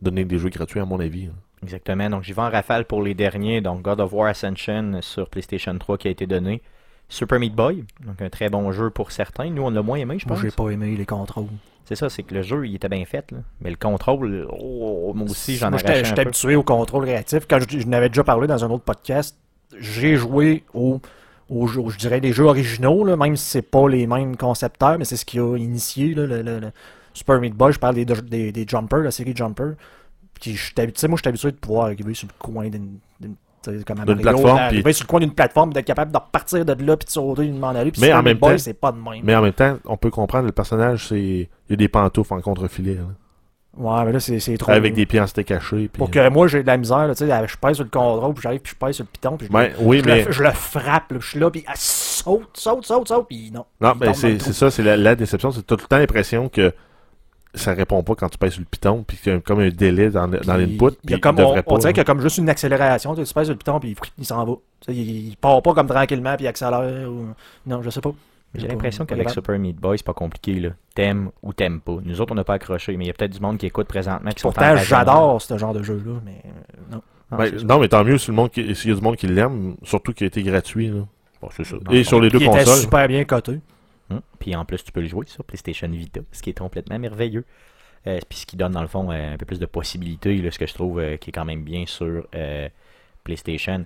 [SPEAKER 2] donner des jeux gratuits, à mon avis.
[SPEAKER 1] Exactement. Donc, j'y vais en rafale pour les derniers. Donc, God of War Ascension sur PlayStation 3 qui a été donné. Super Meat Boy, donc un très bon jeu pour certains. Nous, on l'a moins aimé, je pense.
[SPEAKER 3] Moi, j'ai pas aimé les contrôles.
[SPEAKER 1] C'est ça, c'est que le jeu, il était bien fait. Là. Mais le contrôle, oh, moi aussi, j'en ai Moi,
[SPEAKER 3] j'étais habitué au contrôle réactif. Quand je, n'avais déjà parlé dans un autre podcast, j'ai joué au, au, je dirais, des jeux originaux, là, même si c'est pas les mêmes concepteurs, mais c'est ce qui a initié le, Super Meat Boy. Je parle des, des, des Jumpers, la série Jumper. Puis, je moi, je suis habitué de pouvoir arriver sur le coin d'une
[SPEAKER 2] d'une plateforme
[SPEAKER 3] puis sur le coin d'une plateforme d'être capable de repartir de là puis de sauter une aller puis mais en même temps c'est pas de même
[SPEAKER 2] mais en même temps on peut comprendre le personnage c'est il y a des pantoufles en contre-filet
[SPEAKER 3] Ouais, mais là, c'est c'est trop.
[SPEAKER 2] Avec des pieds en steak caché.
[SPEAKER 3] Pour que moi, j'ai de la misère, là, tu sais, je pèse sur le contrôle, puis j'arrive, puis je pèse sur le piton, puis je,
[SPEAKER 2] Ben, oui,
[SPEAKER 3] je
[SPEAKER 2] mais.
[SPEAKER 3] le, je le frappe, là, je suis là, puis elle saute, saute, saute, saute, puis non.
[SPEAKER 2] Non, ben
[SPEAKER 3] dans
[SPEAKER 2] c'est ça, c'est la, la déception. C'est tout le temps l'impression que ça répond pas quand tu pèses sur le piton, puis qu'il y a comme un délai dans, dans l'input.
[SPEAKER 3] il y a
[SPEAKER 2] puis
[SPEAKER 3] comme,
[SPEAKER 2] il
[SPEAKER 3] on,
[SPEAKER 2] devrait
[SPEAKER 3] on
[SPEAKER 2] pas,
[SPEAKER 3] dirait
[SPEAKER 2] là.
[SPEAKER 3] qu'il y a comme juste une accélération, tu pèses sur le piton, puis il s'en va. Tu sais, il, il part pas comme tranquillement, puis il accélère. Ou... Non, je sais pas.
[SPEAKER 1] J'ai l'impression qu'avec. Super Meat Boy, c'est pas compliqué. là. T'aimes ou t'aimes pas. Nous autres, on n'a pas accroché, mais il y a peut-être du monde qui écoute présentement qui
[SPEAKER 3] Pourtant, j'adore ce genre de jeu-là, mais euh, non.
[SPEAKER 2] Ben,
[SPEAKER 1] ça.
[SPEAKER 2] non, mais tant mieux si le monde qui- s'il y a du monde qui l'aime, surtout qu'il a été gratuit. Là. Bon, c'est ça.
[SPEAKER 1] Non,
[SPEAKER 2] Et
[SPEAKER 1] non.
[SPEAKER 2] sur les deux
[SPEAKER 3] Il était
[SPEAKER 2] consoles.
[SPEAKER 3] super bien coté.
[SPEAKER 1] Hum. Puis en plus, tu peux le jouer sur PlayStation Vita, ce qui est complètement merveilleux. Euh, puis ce qui donne, dans le fond, euh, un peu plus de possibilités, là, ce que je trouve euh, qui est quand même bien sur PlayStation.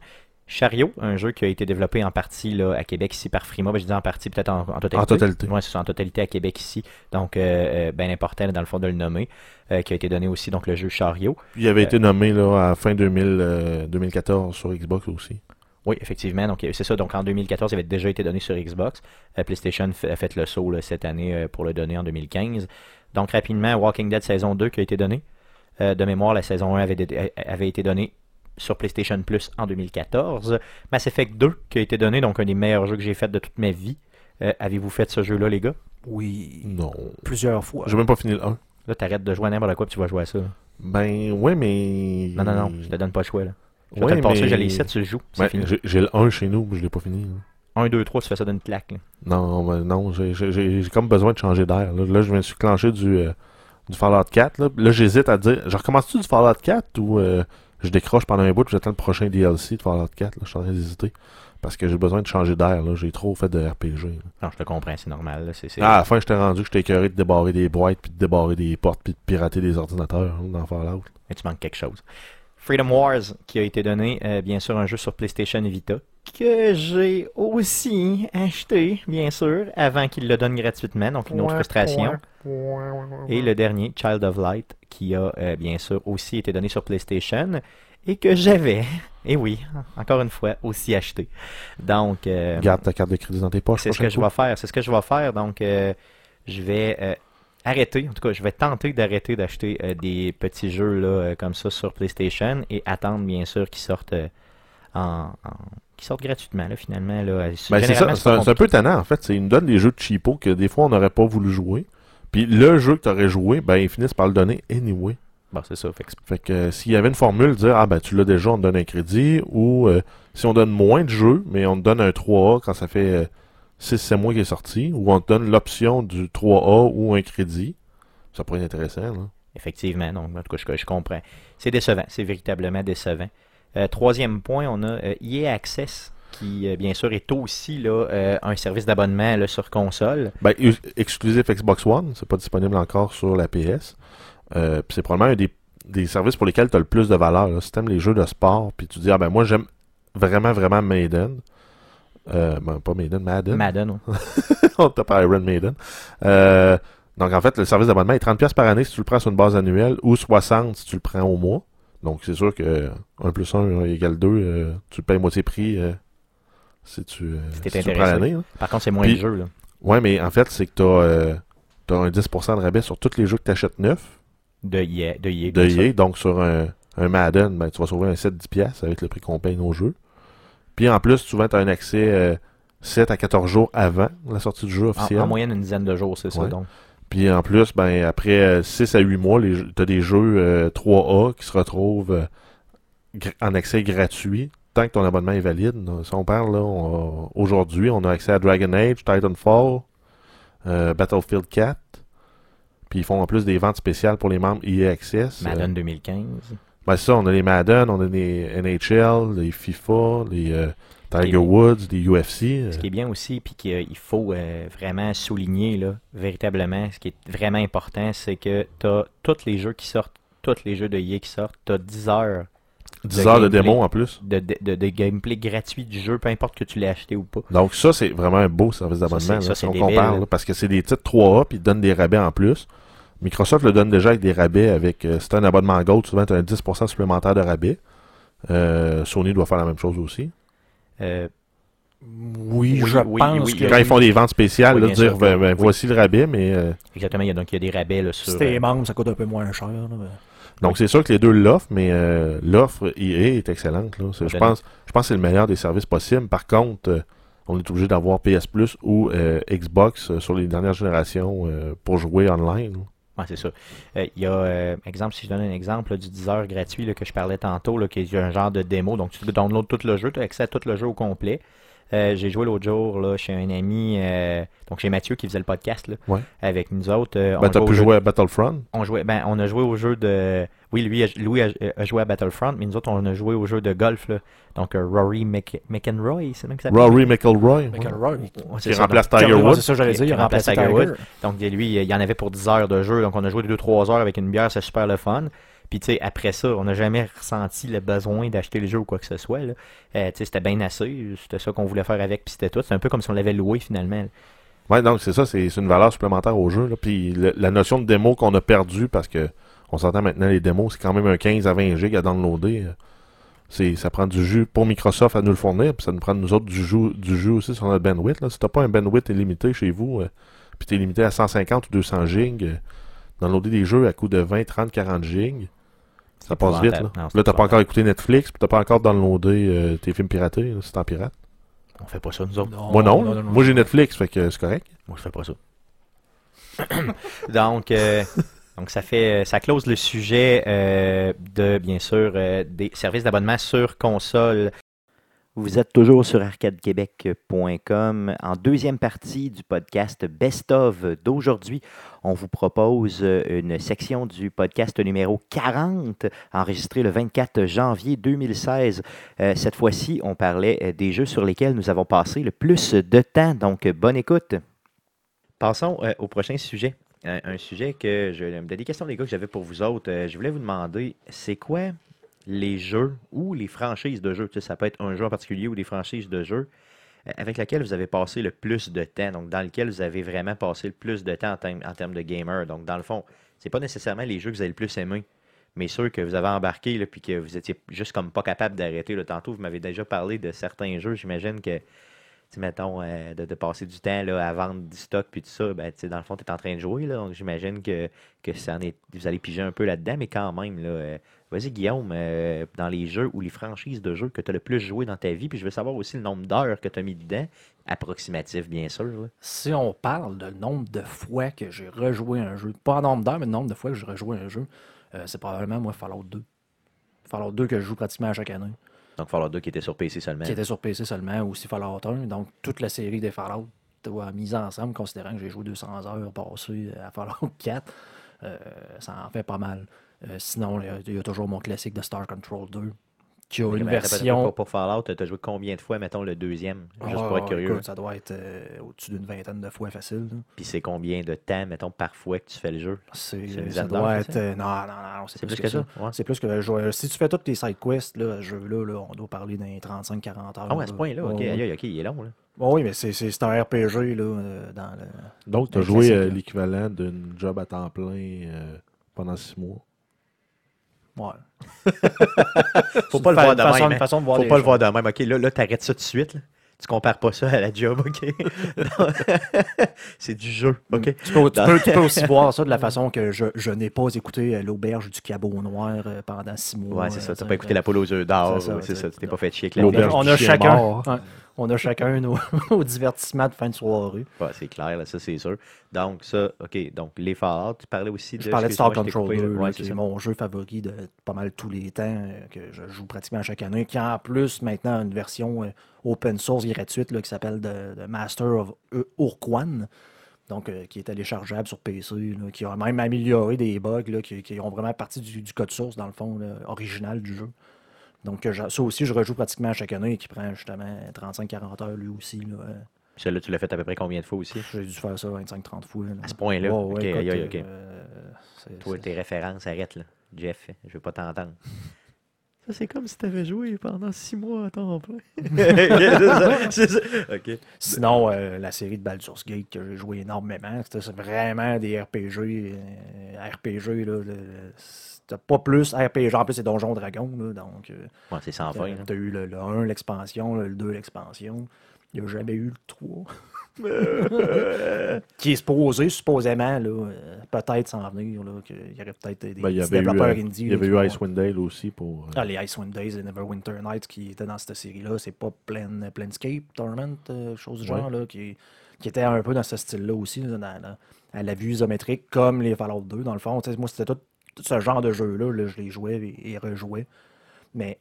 [SPEAKER 1] Chariot, un jeu qui a été développé en partie là, à Québec ici par Frima. Ben, je dis en partie, peut-être en, en totalité.
[SPEAKER 2] En totalité.
[SPEAKER 1] Ouais, c'est en totalité à Québec ici. Donc, euh, bien important dans le fond de le nommer. Euh, qui a été donné aussi, donc le jeu Chariot.
[SPEAKER 2] Il avait
[SPEAKER 1] Euh,
[SPEAKER 2] été nommé là, à fin 2000, euh, 2014 sur Xbox aussi.
[SPEAKER 1] Oui, effectivement. Donc, euh, c'est ça. Donc, en 2014, il avait déjà été donné sur Xbox. Euh, PlayStation a fait le saut là, cette année euh, pour le donner en 2015. Donc, rapidement, Walking Dead saison 2 qui a été donné. Euh, de mémoire, la saison 1 avait, été donnée sur PlayStation Plus en 2014. Mass Effect 2 qui a été donné, donc un des meilleurs jeux que j'ai fait de toute ma vie. Euh, Avez-vous fait ce jeu-là, les gars?
[SPEAKER 3] Oui.
[SPEAKER 2] Non.
[SPEAKER 3] Plusieurs fois.
[SPEAKER 2] J'ai même pas fini le 1.
[SPEAKER 1] Là, t'arrêtes de jouer à n'importe quoi puis tu vas jouer à ça.
[SPEAKER 2] Ben, ouais, mais.
[SPEAKER 1] Non, non, non, je te donne pas le choix. Là. Le
[SPEAKER 2] mais-
[SPEAKER 1] ici, tu le joues.
[SPEAKER 2] Ouais, j'ai- le 1 chez nous, mais je l'ai pas fini. là.
[SPEAKER 1] 1, 2, 3, tu fais ça d'une claque. là.
[SPEAKER 2] Non, ben, non, j'ai- comme besoin de changer d'air. Là. Là, je me suis clenché du, euh, du Fallout 4. Là, Là, j'hésite à dire, je recommence-tu du Fallout 4 ou euh, je décroche pendant un bout et j'attends le prochain DLC de Fallout 4. Là, je suis en train d'hésiter. Parce que j'ai besoin de changer d'air. là. J'ai trop fait de RPG. là.
[SPEAKER 1] Non, je te comprends, c'est normal. là.
[SPEAKER 2] Ah, à la fin, j'étais rendu que j'étais écœuré de débarrer des boîtes, puis de débarrer des portes, puis de pirater des ordinateurs hein, dans Fallout.
[SPEAKER 1] mais tu manques quelque chose. Freedom Wars, qui a été donné, euh, bien sûr, un jeu sur PlayStation Vita, que j'ai aussi acheté, bien sûr, avant qu'il le donne gratuitement, donc une autre frustration. Et le dernier, Child of Light, qui a euh, bien sûr aussi été donné sur PlayStation et que j'avais, et oui, encore une fois, aussi acheté. Donc, euh,
[SPEAKER 2] Garde ta carte de crédit dans tes poches.
[SPEAKER 1] c'est ce que je vais faire. C'est ce que je vais faire. Donc, euh, je vais euh, arrêter. En tout cas, je vais tenter d'arrêter d'acheter euh, des petits jeux là, euh, comme ça sur PlayStation et attendre, bien sûr, qu'ils sortent euh, en, en- qu'ils sortent gratuitement, là, finalement. Là.
[SPEAKER 2] Ben, c'est
[SPEAKER 1] Généralement,
[SPEAKER 2] ça, c'est un, peu tannant en fait. Ils nous donnent des jeux de cheapo que des fois on n'aurait pas voulu jouer. Puis le jeu que tu aurais joué, ben ils finissent par le donner anyway.
[SPEAKER 1] Bon, c'est ça. Fait que c'est-
[SPEAKER 2] Fait que euh, s'il y avait une formule, dire ah ben tu l'as déjà, on te donne un crédit, ou euh, si on donne moins de jeux, mais on te donne un 3A quand ça fait 6-7 mois qu'il est sorti, ou on te donne l'option du 3A ou un crédit, ça pourrait être intéressant. Là.
[SPEAKER 1] Effectivement, donc en tout cas, je, je comprends. C'est décevant, c'est véritablement décevant. Euh, troisième point, on a euh, EA Access, qui euh, bien sûr est aussi là, euh, un service d'abonnement sur console.
[SPEAKER 2] Ben, exclusif Xbox One, c'est pas disponible encore sur la PS. C'est probablement un des, des services pour lesquels tu as le plus de valeur. là. Si tu les jeux de sport, puis tu dis, ah ben moi j'aime vraiment, vraiment Maiden. Euh, ben, pas Maiden, Madden.
[SPEAKER 1] Madden.
[SPEAKER 2] On t'a pas Iron Maiden. Euh, donc en fait, le service d'abonnement est 30$ par année si tu le prends sur une base annuelle ou 60$ si tu le prends au mois. Donc c'est sûr que 1 plus 1 égale 2, tu le payes moitié prix euh, si tu,
[SPEAKER 1] Si
[SPEAKER 2] tu prends l'année. là.
[SPEAKER 1] Par contre, c'est moins
[SPEAKER 2] Puis-
[SPEAKER 1] de jeux. Là.
[SPEAKER 2] Ouais, mais en fait, c'est que tu as, un 10% de rabais sur tous les jeux que tu achètes neufs
[SPEAKER 1] De EA. De EA,
[SPEAKER 2] de
[SPEAKER 1] comme ça.
[SPEAKER 2] EA. Donc sur un, un Madden, ben, tu vas sauver un 7-10$ avec le prix qu'on paye nos jeux. Puis en plus, souvent, tu as un accès euh, 7 à 14 jours avant la sortie du jeu officiel.
[SPEAKER 1] En, en moyenne, une dizaine de jours, c'est ça. Donc.
[SPEAKER 2] Puis en plus, ben après 6 à 8 mois, tu as des jeux euh, 3A qui se retrouvent euh, en accès gratuit tant que ton abonnement est valide. Si on parle là, aujourd'hui, on a accès à Dragon Age, Titanfall, euh, Battlefield 4. Puis ils font en plus des ventes spéciales pour les membres EA Access. Euh,
[SPEAKER 1] Madden 2015.
[SPEAKER 2] Ben ça, on a les Madden, on a les NHL, les FIFA, les euh, Tiger Woods, les UFC. euh,
[SPEAKER 1] Ce qui est bien aussi, puis qu'il faut euh, vraiment souligner, là, véritablement, ce qui est vraiment important, c'est que tu as tous les jeux qui sortent, tous les jeux de EA qui sortent, tu as 10 heures
[SPEAKER 2] 10
[SPEAKER 1] de
[SPEAKER 2] heures de démo en plus.
[SPEAKER 1] de, de, de- de gameplay gratuit du jeu, peu importe que tu l'aies acheté ou pas.
[SPEAKER 2] Donc ça, c'est vraiment un beau service d'abonnement. si on compare,
[SPEAKER 1] là,
[SPEAKER 2] parce que c'est des titres 3A, puis ils donnent des rabais en plus. Microsoft le donne déjà avec des rabais. avec euh, Si tu un abonnement Gold, souvent tu as un 10% supplémentaire de rabais. Euh, Sony doit faire la même chose aussi.
[SPEAKER 1] Euh,
[SPEAKER 3] Oui,
[SPEAKER 1] Oui,
[SPEAKER 3] je
[SPEAKER 1] oui,
[SPEAKER 3] pense
[SPEAKER 1] oui,
[SPEAKER 3] que
[SPEAKER 2] Quand ils font des ventes spéciales,
[SPEAKER 1] Oui,
[SPEAKER 2] là,
[SPEAKER 1] bien
[SPEAKER 2] dire
[SPEAKER 1] sûr.
[SPEAKER 2] ben, ben,
[SPEAKER 1] Oui.
[SPEAKER 2] voici le rabais, mais euh,
[SPEAKER 1] Exactement, il y a, donc il y a des rabais là, sur.
[SPEAKER 3] si t'es membre, ça coûte un peu moins cher. là, mais-
[SPEAKER 2] donc c'est sûr que les deux l'offrent, mais euh, l'offre est excellente. Là. Je pense, je pense que c'est le meilleur des services possibles. Par contre, euh, on est obligé d'avoir PS Plus ou euh, Xbox euh, sur les dernières générations euh, pour jouer online.
[SPEAKER 1] Ouais, c'est ça. Euh, Il y a, euh, exemple, si je donne un exemple là, du 10 heures gratuit là, que je parlais tantôt, là, qui est un genre de démo. Donc, tu downloads tout le jeu, tu as accès à tout le jeu au complet. Euh, j'ai joué l'autre jour là, chez un ami, euh, donc chez Mathieu qui faisait le podcast là,
[SPEAKER 2] Ouais.
[SPEAKER 1] avec nous autres. euh, on,
[SPEAKER 2] Ben, t'as pu jouer à Battlefront.
[SPEAKER 1] on jouait, ben, on a joué au jeu de. Oui, lui, a- Louis a, a joué à Battlefront, mais nous autres, on a joué au jeu de golf. Là. Donc, euh, Rory Mc- McEnroy, c'est même que ça s'appelle?
[SPEAKER 2] Rory.
[SPEAKER 3] McElroy,
[SPEAKER 1] Ouais, c'est
[SPEAKER 2] Qui
[SPEAKER 1] ça,
[SPEAKER 2] remplace
[SPEAKER 1] donc-
[SPEAKER 2] Tiger Woods.
[SPEAKER 3] C'est ça, j'allais dire.
[SPEAKER 1] Qui remplace
[SPEAKER 3] Tiger.
[SPEAKER 1] Tiger Donc, lui, il y en avait pour 10 heures de jeu. Donc, on a joué 2-3 heures avec une bière, c'est super le fun. Puis, tu sais, après ça, on n'a jamais ressenti le besoin d'acheter le jeu ou quoi que ce soit. Euh, c'était bien assez. C'était ça qu'on voulait faire avec, puis c'était tout. C'est un peu comme si on l'avait loué finalement.
[SPEAKER 2] Ouais, donc c'est ça, c'est une valeur supplémentaire au jeu. Puis la notion de démo qu'on a perdue, parce que on s'entend maintenant les démos, c'est quand même un 15 à 20 gigs à downloader. euh, ça prend du jus pour Microsoft à nous le fournir, puis ça nous prend nous autres du jus, du jus aussi sur notre bandwidth. Là. Si t'as pas un bandwidth illimité chez vous, euh, puis t'es limité à 150 ou 200 gigs, euh, downloader des jeux à coût de 20, 30, 40 gigs, ça passe vite. Là.
[SPEAKER 1] Non,
[SPEAKER 2] là t'as pas encore écouté Netflix, puis t'as pas encore downloadé euh, tes films piratés, là, si t'en pirate.
[SPEAKER 1] On fait pas ça, nous autres.
[SPEAKER 3] Non,
[SPEAKER 2] Moi non, moi j'ai Netflix, fait que c'est correct.
[SPEAKER 1] Moi, je fais pas ça. donc, euh, donc, ça fait, ça close le sujet euh, de, bien sûr, euh, des services d'abonnement sur console. Vous êtes toujours sur arcadequebec.com. En deuxième partie du podcast Best of d'aujourd'hui, on vous propose une section du podcast numéro 40, enregistré le 24 janvier 2016. Euh, cette fois-ci, on parlait des jeux sur lesquels nous avons passé le plus de temps. Donc, bonne écoute. Passons euh, au prochain sujet. Euh, un sujet que je. Des questions, gars, que j'avais pour vous autres. Je voulais vous demander, c'est quoi les jeux ou les franchises de jeux, ça peut être un jeu en particulier ou des franchises de jeux, euh, avec lesquelles vous avez passé le plus de temps, donc dans lequel vous avez vraiment passé le plus de temps en, termes- de gamer. Donc, dans le fond, c'est pas nécessairement les jeux que vous avez le plus aimé, mais ceux que vous avez embarqués, puis que vous étiez juste comme pas capable d'arrêter. Tantôt, vous m'avez déjà parlé de certains jeux, j'imagine que, mettons, euh, de, passer du temps là, à vendre du stock, puis tout ça, ben, dans le fond, tu es en train de jouer, là, donc j'imagine que, que ça est, vous allez piger un peu là-dedans, mais quand même, là, euh, Vas-y, Guillaume, euh, dans les jeux ou les franchises de jeux que tu as le plus joué dans ta vie, puis je veux savoir aussi le nombre d'heures que tu as mis dedans, approximatif, bien sûr.
[SPEAKER 3] Si on parle de nombre de fois que j'ai rejoué un jeu, pas en nombre d'heures, mais le nombre de fois que j'ai rejoué un jeu, c'est probablement moi Fallout 2. Fallout 2 que je joue pratiquement à chaque année.
[SPEAKER 1] Donc, Fallout 2 qui était sur PC seulement.
[SPEAKER 3] Qui était sur PC seulement, aussi Fallout 1. Donc toute la série des Fallout mise ensemble, considérant que j'ai joué 200 heures passées à Fallout 4. euh, ça en fait pas mal. Euh, sinon, il y, a toujours mon classique de Star Control 2, qui a une
[SPEAKER 1] Mais
[SPEAKER 3] version.
[SPEAKER 1] Pour, pour Fallout, tu as joué combien de fois, mettons, le deuxième, juste
[SPEAKER 3] Ah,
[SPEAKER 1] pour être curieux?
[SPEAKER 3] écoute, ça doit être euh, au-dessus d'une vingtaine de fois facile.
[SPEAKER 1] Puis c'est combien de temps, mettons, par fois que tu fais le jeu?
[SPEAKER 3] C'est, ça doit être. euh, non, non, non, c'est
[SPEAKER 1] C'est
[SPEAKER 3] plus, que, ça.
[SPEAKER 1] Ouais.
[SPEAKER 3] C'est plus que je vois- Si tu fais toutes tes side quests, là, ce jeu-là, là, on doit parler d'un 35-40 heures.
[SPEAKER 1] Ah ouais, à ce point-là, ok,
[SPEAKER 3] Ouais,
[SPEAKER 1] il est long. Là.
[SPEAKER 3] Bon, oui, mais c'est, un RPG là, euh, dans le.
[SPEAKER 2] Donc, tu as joué euh, l'équivalent d'une job à temps plein euh, pendant six mois.
[SPEAKER 3] Ouais.
[SPEAKER 1] Faut pas le voir de
[SPEAKER 3] façon,
[SPEAKER 1] même. hein.
[SPEAKER 3] façon de voir
[SPEAKER 1] Faut pas le voir de même. Ok, là, là t'arrêtes ça tout de suite. là. Tu compares pas ça à la job, ok? C'est du jeu, ok?
[SPEAKER 3] Tu peux, tu peux- tu peux aussi voir ça de la façon que je, je n'ai pas écouté euh, l'auberge du cabot noir euh, pendant six mois.
[SPEAKER 1] Ouais, c'est ça. T'as pas écouté la poule aux œufs d'or. C'est ça. Tu t'es pas fait chier avec
[SPEAKER 2] L'auberge
[SPEAKER 3] a, on a chacun,
[SPEAKER 2] mort.
[SPEAKER 3] ouais, on a chacun nos, nos divertissements de fin de soirée.
[SPEAKER 1] Ouais, c'est clair, là, ça, c'est sûr. Donc, ça, ok. Donc, les Fallout, tu parlais aussi de.
[SPEAKER 3] Je parlais de Star Control
[SPEAKER 1] coupé,
[SPEAKER 3] 2,
[SPEAKER 1] là.
[SPEAKER 3] là,
[SPEAKER 1] Ouais,
[SPEAKER 3] qui
[SPEAKER 1] c'est
[SPEAKER 3] mon jeu favori de pas mal tous les temps, euh, que je joue pratiquement chaque année, qui a en plus maintenant une version euh, open source gratuite là, qui s'appelle The, The Master of Ur- Urquan, donc euh, qui est téléchargeable sur PC, là, qui a même amélioré des bugs là, qui, qui ont vraiment partie du, du code source, dans le fond, là, original du jeu. Donc ça aussi, je rejoue pratiquement chaque année, qui prend justement 35-40 heures lui aussi. là.
[SPEAKER 1] Puis Celui-là, tu l'as fait à peu près combien de fois aussi?
[SPEAKER 3] J'ai dû faire ça 25-30 fois. là.
[SPEAKER 1] À ce point-là?
[SPEAKER 3] Ouais, ouais,
[SPEAKER 1] Ok,
[SPEAKER 3] écoute,
[SPEAKER 1] aïe, aïe, ok.
[SPEAKER 3] euh,
[SPEAKER 1] Toi, tes références, arrête, là. Jeff, je veux pas t'entendre. Ça, c'est comme si t'avais joué pendant six mois à temps plein. c'est ça.
[SPEAKER 3] Sinon, euh, la série de Baldur's Gate que j'ai joué énormément, c'était c'est vraiment des RPG. euh, RPG, là, t'as pas plus RPG. En plus, c'est Donjon Dragon. Là, donc, euh,
[SPEAKER 1] Ouais, c'est 120.
[SPEAKER 3] t'as
[SPEAKER 1] là.
[SPEAKER 3] t'as eu le, le 1, l'expansion, le 2, l'expansion. Il n'y a jamais eu le 3. Qui est supposé, supposément, là, euh, peut-être s'en venir. Là, qu'il y aurait peut-être des,
[SPEAKER 2] Ben,
[SPEAKER 3] petits
[SPEAKER 2] eu,
[SPEAKER 3] développeurs
[SPEAKER 2] euh,
[SPEAKER 3] indie.
[SPEAKER 2] il y avait eu Icewind Dale aussi pour. euh,
[SPEAKER 3] Ah, les Icewind Days et Neverwinter Nights qui étaient dans cette série-là, c'est pas Plan, Planescape Tournament, euh, chose du
[SPEAKER 2] Ouais.
[SPEAKER 3] genre, là, qui, qui était un peu dans ce style-là aussi, là, dans- dans- à la vue isométrique, comme les Fallout 2, dans le fond. Moi, c'était tout, tout ce genre de jeu-là, là, je les jouais et, et rejouais. Mais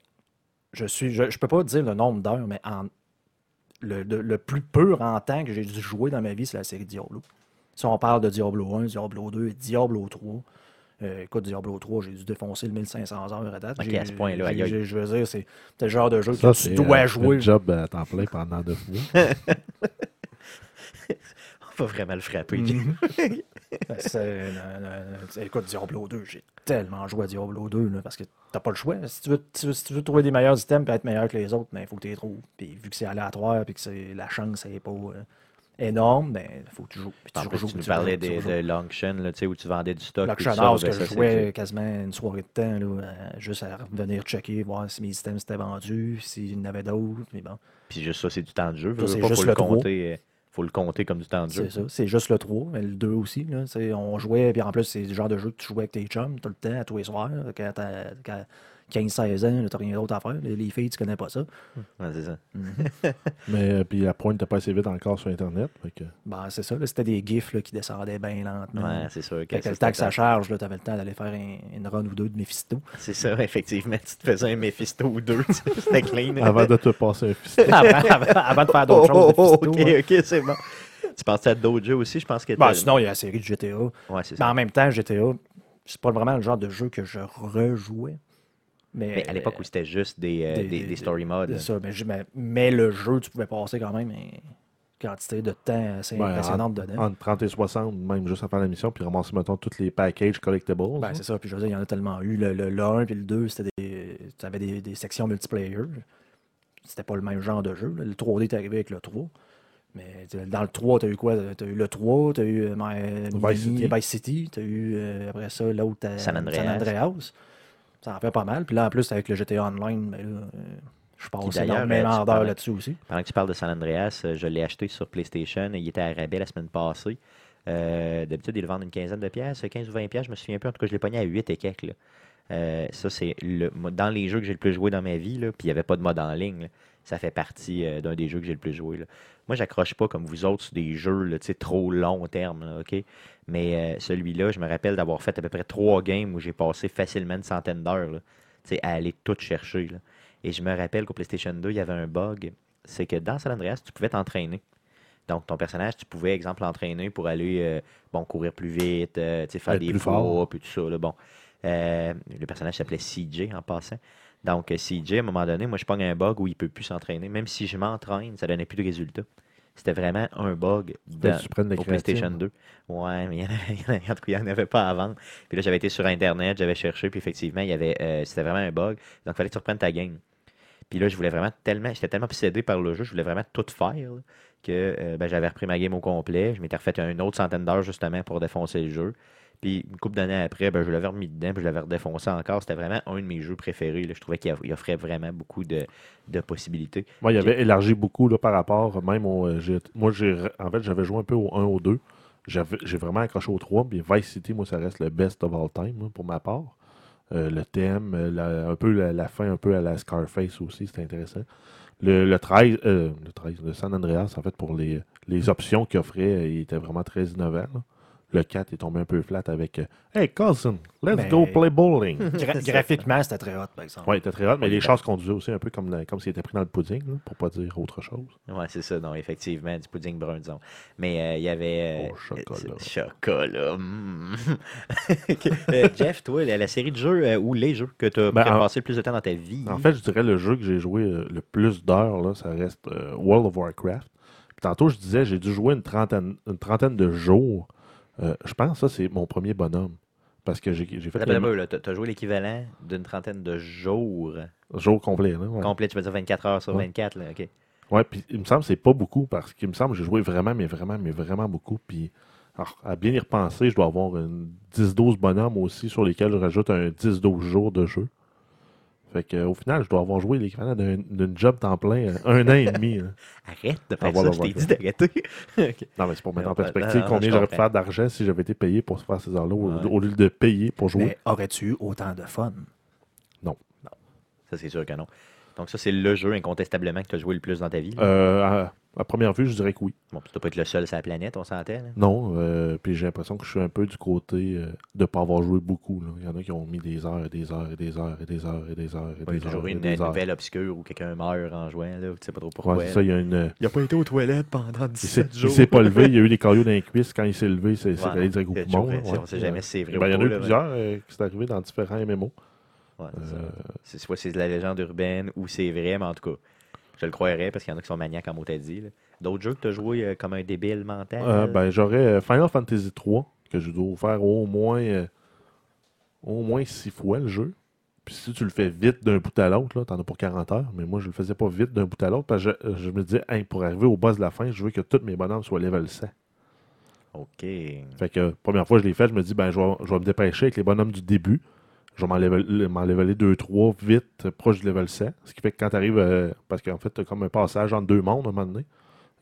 [SPEAKER 3] je suis, je, je peux pas dire le nombre d'heures, mais en, le, le- le plus pur en temps que j'ai dû jouer dans ma vie, c'est la série Diablo. Si on parle de Diablo 1, Diablo 2 et Diablo 3, euh, écoute, Diablo 3, j'ai dû défoncer le 1500 heures à date.
[SPEAKER 1] Ok,
[SPEAKER 3] J'ai-
[SPEAKER 1] à ce point-là,
[SPEAKER 3] Je veux dire, c'est le genre de jeu
[SPEAKER 2] Ça,
[SPEAKER 3] que tu dois
[SPEAKER 2] euh,
[SPEAKER 3] jouer.
[SPEAKER 2] un job à temps plein pendant neuf mois.
[SPEAKER 1] On va vraiment le frapper.
[SPEAKER 3] Ben, c'est- euh, euh, c'est- écoute, Diablo 2, j'ai tellement joué à Diablo 2 là, parce que t'as pas le choix. Si tu veux, tu veux- si tu veux trouver des meilleurs items et être meilleur que les autres, il faut que tu les trouves. Puis vu que c'est aléatoire et que c'est la chance n'est pas euh, énorme, ben faut que tu joues. Puis tu
[SPEAKER 1] plus, tu parlais des- de sais, où tu vendais du stock. Puis ça,
[SPEAKER 3] House
[SPEAKER 1] ben,
[SPEAKER 3] que je jouais quasiment une soirée de temps, là, euh, juste à revenir checker, voir si mes items s'étaient vendus, s'il y en avait d'autres. Mais bon,
[SPEAKER 1] Puis juste ça, c'est du temps de jeu.
[SPEAKER 3] Ça, c'est
[SPEAKER 1] pas,
[SPEAKER 3] juste
[SPEAKER 1] faut
[SPEAKER 3] le
[SPEAKER 1] compter. euh, faut le compter comme du temps de
[SPEAKER 3] c'est ça. C'est juste le 3, mais le 2 aussi. On jouait, puis en plus, c'est le genre de jeu que tu jouais avec tes chums tout le temps, à tous les soirs. Quand quand 15-16 ans, là, t'as rien d'autre à faire. Les, les filles, tu connais pas ça.
[SPEAKER 1] Ouais, c'est ça.
[SPEAKER 2] Mais euh, puis la pointe n'était pas assez vite encore sur Internet. fait que-
[SPEAKER 3] Ben, c'est ça. là, C'était des gifs là, qui descendaient bien lentement.
[SPEAKER 1] Ouais, c'est sûr. ça,
[SPEAKER 3] le temps que ça charge, là, t'avais le temps d'aller faire un- une run ou deux de Mephisto.
[SPEAKER 1] C'est ça, effectivement. Tu te faisais un Mephisto ou deux. tu C'était clean.
[SPEAKER 2] Avant de te passer un fiston.
[SPEAKER 3] avant, avant- avant de faire d'autres
[SPEAKER 1] oh,
[SPEAKER 3] choses.
[SPEAKER 1] oh, ok,
[SPEAKER 3] Mephisto, hein.
[SPEAKER 1] ok, c'est bon. Tu pensais à d'autres jeux aussi, je pense que
[SPEAKER 3] Ben,
[SPEAKER 1] t'as-
[SPEAKER 3] sinon, il y a la série de GTA.
[SPEAKER 1] Ouais, c'est
[SPEAKER 3] Mais
[SPEAKER 1] ça.
[SPEAKER 3] en même temps, GTA, c'est pas vraiment le genre de jeu que je rejouais. Mais,
[SPEAKER 1] Mais à l'époque où c'était juste des, euh,
[SPEAKER 3] des-
[SPEAKER 1] des,
[SPEAKER 3] des-
[SPEAKER 1] des story modes.
[SPEAKER 3] C'est ça, mais, je- mais- mais le jeu, tu pouvais passer quand même une quantité de temps assez
[SPEAKER 2] Ben,
[SPEAKER 3] impressionnante dedans.
[SPEAKER 2] Entre 30 et 60, même juste avant la mission, puis ramasser, mettons, tous les packages collectibles.
[SPEAKER 3] Ben,
[SPEAKER 2] hein.
[SPEAKER 3] c'est ça, puis je veux dire, il y en a tellement eu. Le, le, le 1 puis le 2, c'était des. Tu avais des, des sections multiplayer. C'était pas le même genre de jeu. là. Le 3D est arrivé avec le 3. Mais dans le 3, tu as eu quoi? Tu as eu le 3, tu as eu euh, My-
[SPEAKER 2] Vice
[SPEAKER 3] Mini-
[SPEAKER 2] City.
[SPEAKER 3] Vice City, tu as eu euh, après ça l'autre euh,
[SPEAKER 1] San Andreas.
[SPEAKER 3] Ça en fait pas mal. Puis là, en plus, avec le GTA Online, ben là, euh, je passe énormément d'heures là-dessus aussi.
[SPEAKER 1] Pendant que tu parles de San Andreas, euh, je l'ai acheté sur PlayStation. Il était à rabais la semaine passée. Euh, D'habitude, ils le vendent une quinzaine de pièces, 15 ou 20 pièces, je me souviens plus. En tout cas, je l'ai pogné à 8 et quelques. là. Euh, ça, c'est le dans les jeux que j'ai le plus joué dans ma vie, là, puis il n'y avait pas de mode en ligne. là. Ça fait partie euh, d'un des jeux que j'ai le plus joué. là. Moi, j'accroche pas comme vous autres sur des jeux là, trop long terme, là, OK? Mais euh, celui-là, je me rappelle d'avoir fait à peu près trois games où j'ai passé facilement une centaine d'heures à aller tout chercher. là. Et je me rappelle qu'au PlayStation 2, il y avait un bug. C'est que dans San Andreas, tu pouvais t'entraîner. Donc, ton personnage, tu pouvais, exemple, l'entraîner pour aller euh, bon, courir plus vite, euh, faire
[SPEAKER 2] Être
[SPEAKER 1] des poids, puis tout ça. là, bon. Le personnage s'appelait CJ en passant. Donc, euh, CJ, à un moment donné, moi, je pogne un bug où il peut plus s'entraîner. Même si je m'entraîne, ça donnait plus de résultats. C'était vraiment un bug dans, au PlayStation
[SPEAKER 2] créatine.
[SPEAKER 1] 2. Ouais, mais il en en avait- n'y en avait pas vendre. Puis là, j'avais été sur Internet, j'avais cherché, puis effectivement, il y avait, euh, c'était vraiment un bug. Donc, il fallait que tu reprennes ta game. Puis là, je voulais vraiment tellement, j'étais tellement obsédé par le jeu, je voulais vraiment tout faire, là, que euh, ben, j'avais repris ma game au complet. Je m'étais refait une autre centaine d'heures justement pour défoncer le jeu. Puis une couple d'années après, ben, je l'avais remis dedans, puis je l'avais redéfoncé encore. C'était vraiment un de mes jeux préférés. là. Je trouvais qu'il il offrait vraiment beaucoup de, de possibilités.
[SPEAKER 2] Moi, il avait élargi beaucoup là, par rapport, même au. euh, moi, en fait, j'avais joué un peu au 1, au 2. J'avais, j'ai vraiment accroché au 3. Puis Vice City, moi, ça reste le best of all time, pour ma part. Euh, le thème, euh, la- un peu la, la fin, un peu à la Scarface aussi, c'était intéressant. Le, le 13, euh, le 13, le San Andreas, en fait, pour les, les options qu'il offrait, il était vraiment très innovant. là. Le 4 est tombé un peu flat avec euh, Hey cousin, let's
[SPEAKER 3] Mais-
[SPEAKER 2] go play bowling.
[SPEAKER 3] Gra- graphiquement, c'était très hot, par exemple.
[SPEAKER 2] ouais, il était très hot, mais les choses conduisaient aussi un peu comme, la- comme s'il était pris dans le pudding, là, pour pas dire autre chose.
[SPEAKER 1] Ouais, c'est ça, non, effectivement, du pudding brun, disons. Mais euh, il y avait. euh,
[SPEAKER 2] Oh, chocolat.
[SPEAKER 1] euh, chocolat. mm. Euh, Jeff, toi, la, la série de jeux euh, ou les jeux que tu as
[SPEAKER 2] Ben, en-
[SPEAKER 1] passé le plus de temps dans ta vie.
[SPEAKER 2] En fait, je dirais le jeu que j'ai joué euh, le plus d'heures, là, ça reste euh, World of Warcraft. Puis tantôt, je disais, j'ai dû jouer une trentaine, une trentaine de jours. Euh, je pense que ça, c'est mon premier bonhomme. Parce que j'ai fait
[SPEAKER 1] là, t'as t'as joué l'équivalent d'une trentaine de jours
[SPEAKER 2] jour complet. Là, ouais.
[SPEAKER 1] complet, tu veux dire 24 heures sur
[SPEAKER 2] Ouais.
[SPEAKER 1] 24, là, ok.
[SPEAKER 2] Ouais, puis il me semble que c'est pas beaucoup parce qu'il me semble que j'ai joué vraiment, mais vraiment, mais vraiment beaucoup. Puis Alors, à bien y repenser, je dois avoir une 10-12 bonhommes aussi sur lesquels je rajoute un 10-12 jours de jeu. Fait que, au final, je dois avoir joué l'équivalent d'un d'une job temps plein euh, un an et demi. là.
[SPEAKER 1] Arrête de faire
[SPEAKER 2] Ah, voilà,
[SPEAKER 1] ça, je t'ai dit d'arrêter.
[SPEAKER 2] Non, mais c'est pour mettre en
[SPEAKER 1] Non,
[SPEAKER 2] perspective
[SPEAKER 1] non, non,
[SPEAKER 2] combien j'aurais pu faire d'argent si j'avais été payé pour faire ces heures-là au,
[SPEAKER 1] Ouais.
[SPEAKER 2] au lieu de payer pour jouer.
[SPEAKER 3] Mais aurais-tu eu autant de fun?
[SPEAKER 1] Ça, c'est sûr que non. Donc, ça, c'est le jeu incontestablement que tu as joué le plus dans ta vie.
[SPEAKER 2] Euh, à, première vue, je dirais que oui.
[SPEAKER 1] Bon, puis tu dois pas être le seul sur la planète, on s'entend. là.
[SPEAKER 2] Non, euh, puis j'ai l'impression que je suis un peu du côté euh, de ne pas avoir joué beaucoup. là. Il y en a qui ont mis des heures et des heures et des heures et des heures et des heures et
[SPEAKER 1] Il y
[SPEAKER 2] des
[SPEAKER 1] a
[SPEAKER 2] heures.
[SPEAKER 1] toujours une
[SPEAKER 2] des heures.
[SPEAKER 1] nouvelle obscure où quelqu'un meurt en jouant, là, tu sais pas trop
[SPEAKER 2] Ouais,
[SPEAKER 1] pourquoi.
[SPEAKER 2] ça, il y a une.
[SPEAKER 1] Il a pas été aux toilettes pendant
[SPEAKER 2] Il s'est
[SPEAKER 1] 17
[SPEAKER 2] il
[SPEAKER 1] jours.
[SPEAKER 2] s'est pas levé, il y a eu des cailloux dans les cuisses. Quand il s'est levé, c'est
[SPEAKER 1] Ouais,
[SPEAKER 2] allé direct au
[SPEAKER 1] c'est
[SPEAKER 2] poumon. ouais.
[SPEAKER 1] On sait jamais si c'est vrai
[SPEAKER 2] Ben, Il y en a eu
[SPEAKER 1] là,
[SPEAKER 2] plusieurs euh, qui sont arrivés dans différents MMO.
[SPEAKER 1] ouais. Ouais, c'est ça.
[SPEAKER 2] Euh,
[SPEAKER 1] C'est soit c'est de la légende urbaine ou c'est vrai, mais en tout cas, je le croirais parce qu'il y en a qui sont maniaques, comme on t'a dit. là. D'autres jeux que tu as joué euh, comme un débile mental?
[SPEAKER 2] Euh, ben, j'aurais euh, Final Fantasy 3 que je dois faire au moins euh, au moins six fois le jeu. Puis si tu le fais vite d'un bout à l'autre, là, t'en as pour 40 heures. Mais moi, je le faisais pas vite d'un bout à l'autre parce que je, je me disais, Hey, pour arriver au boss de la fin, je veux que tous mes bonhommes soient level 100.
[SPEAKER 1] OK.
[SPEAKER 2] Fait que, première fois que je l'ai fait, je me dis, ben, je vais, je vais me dépêcher avec les bonhommes du début. Je vais m'en level- m'en leveler 2-3 vite, euh, proche du level 100. Ce qui fait que quand tu arrives, parce qu'en fait, tu as comme un passage entre deux mondes à un moment donné.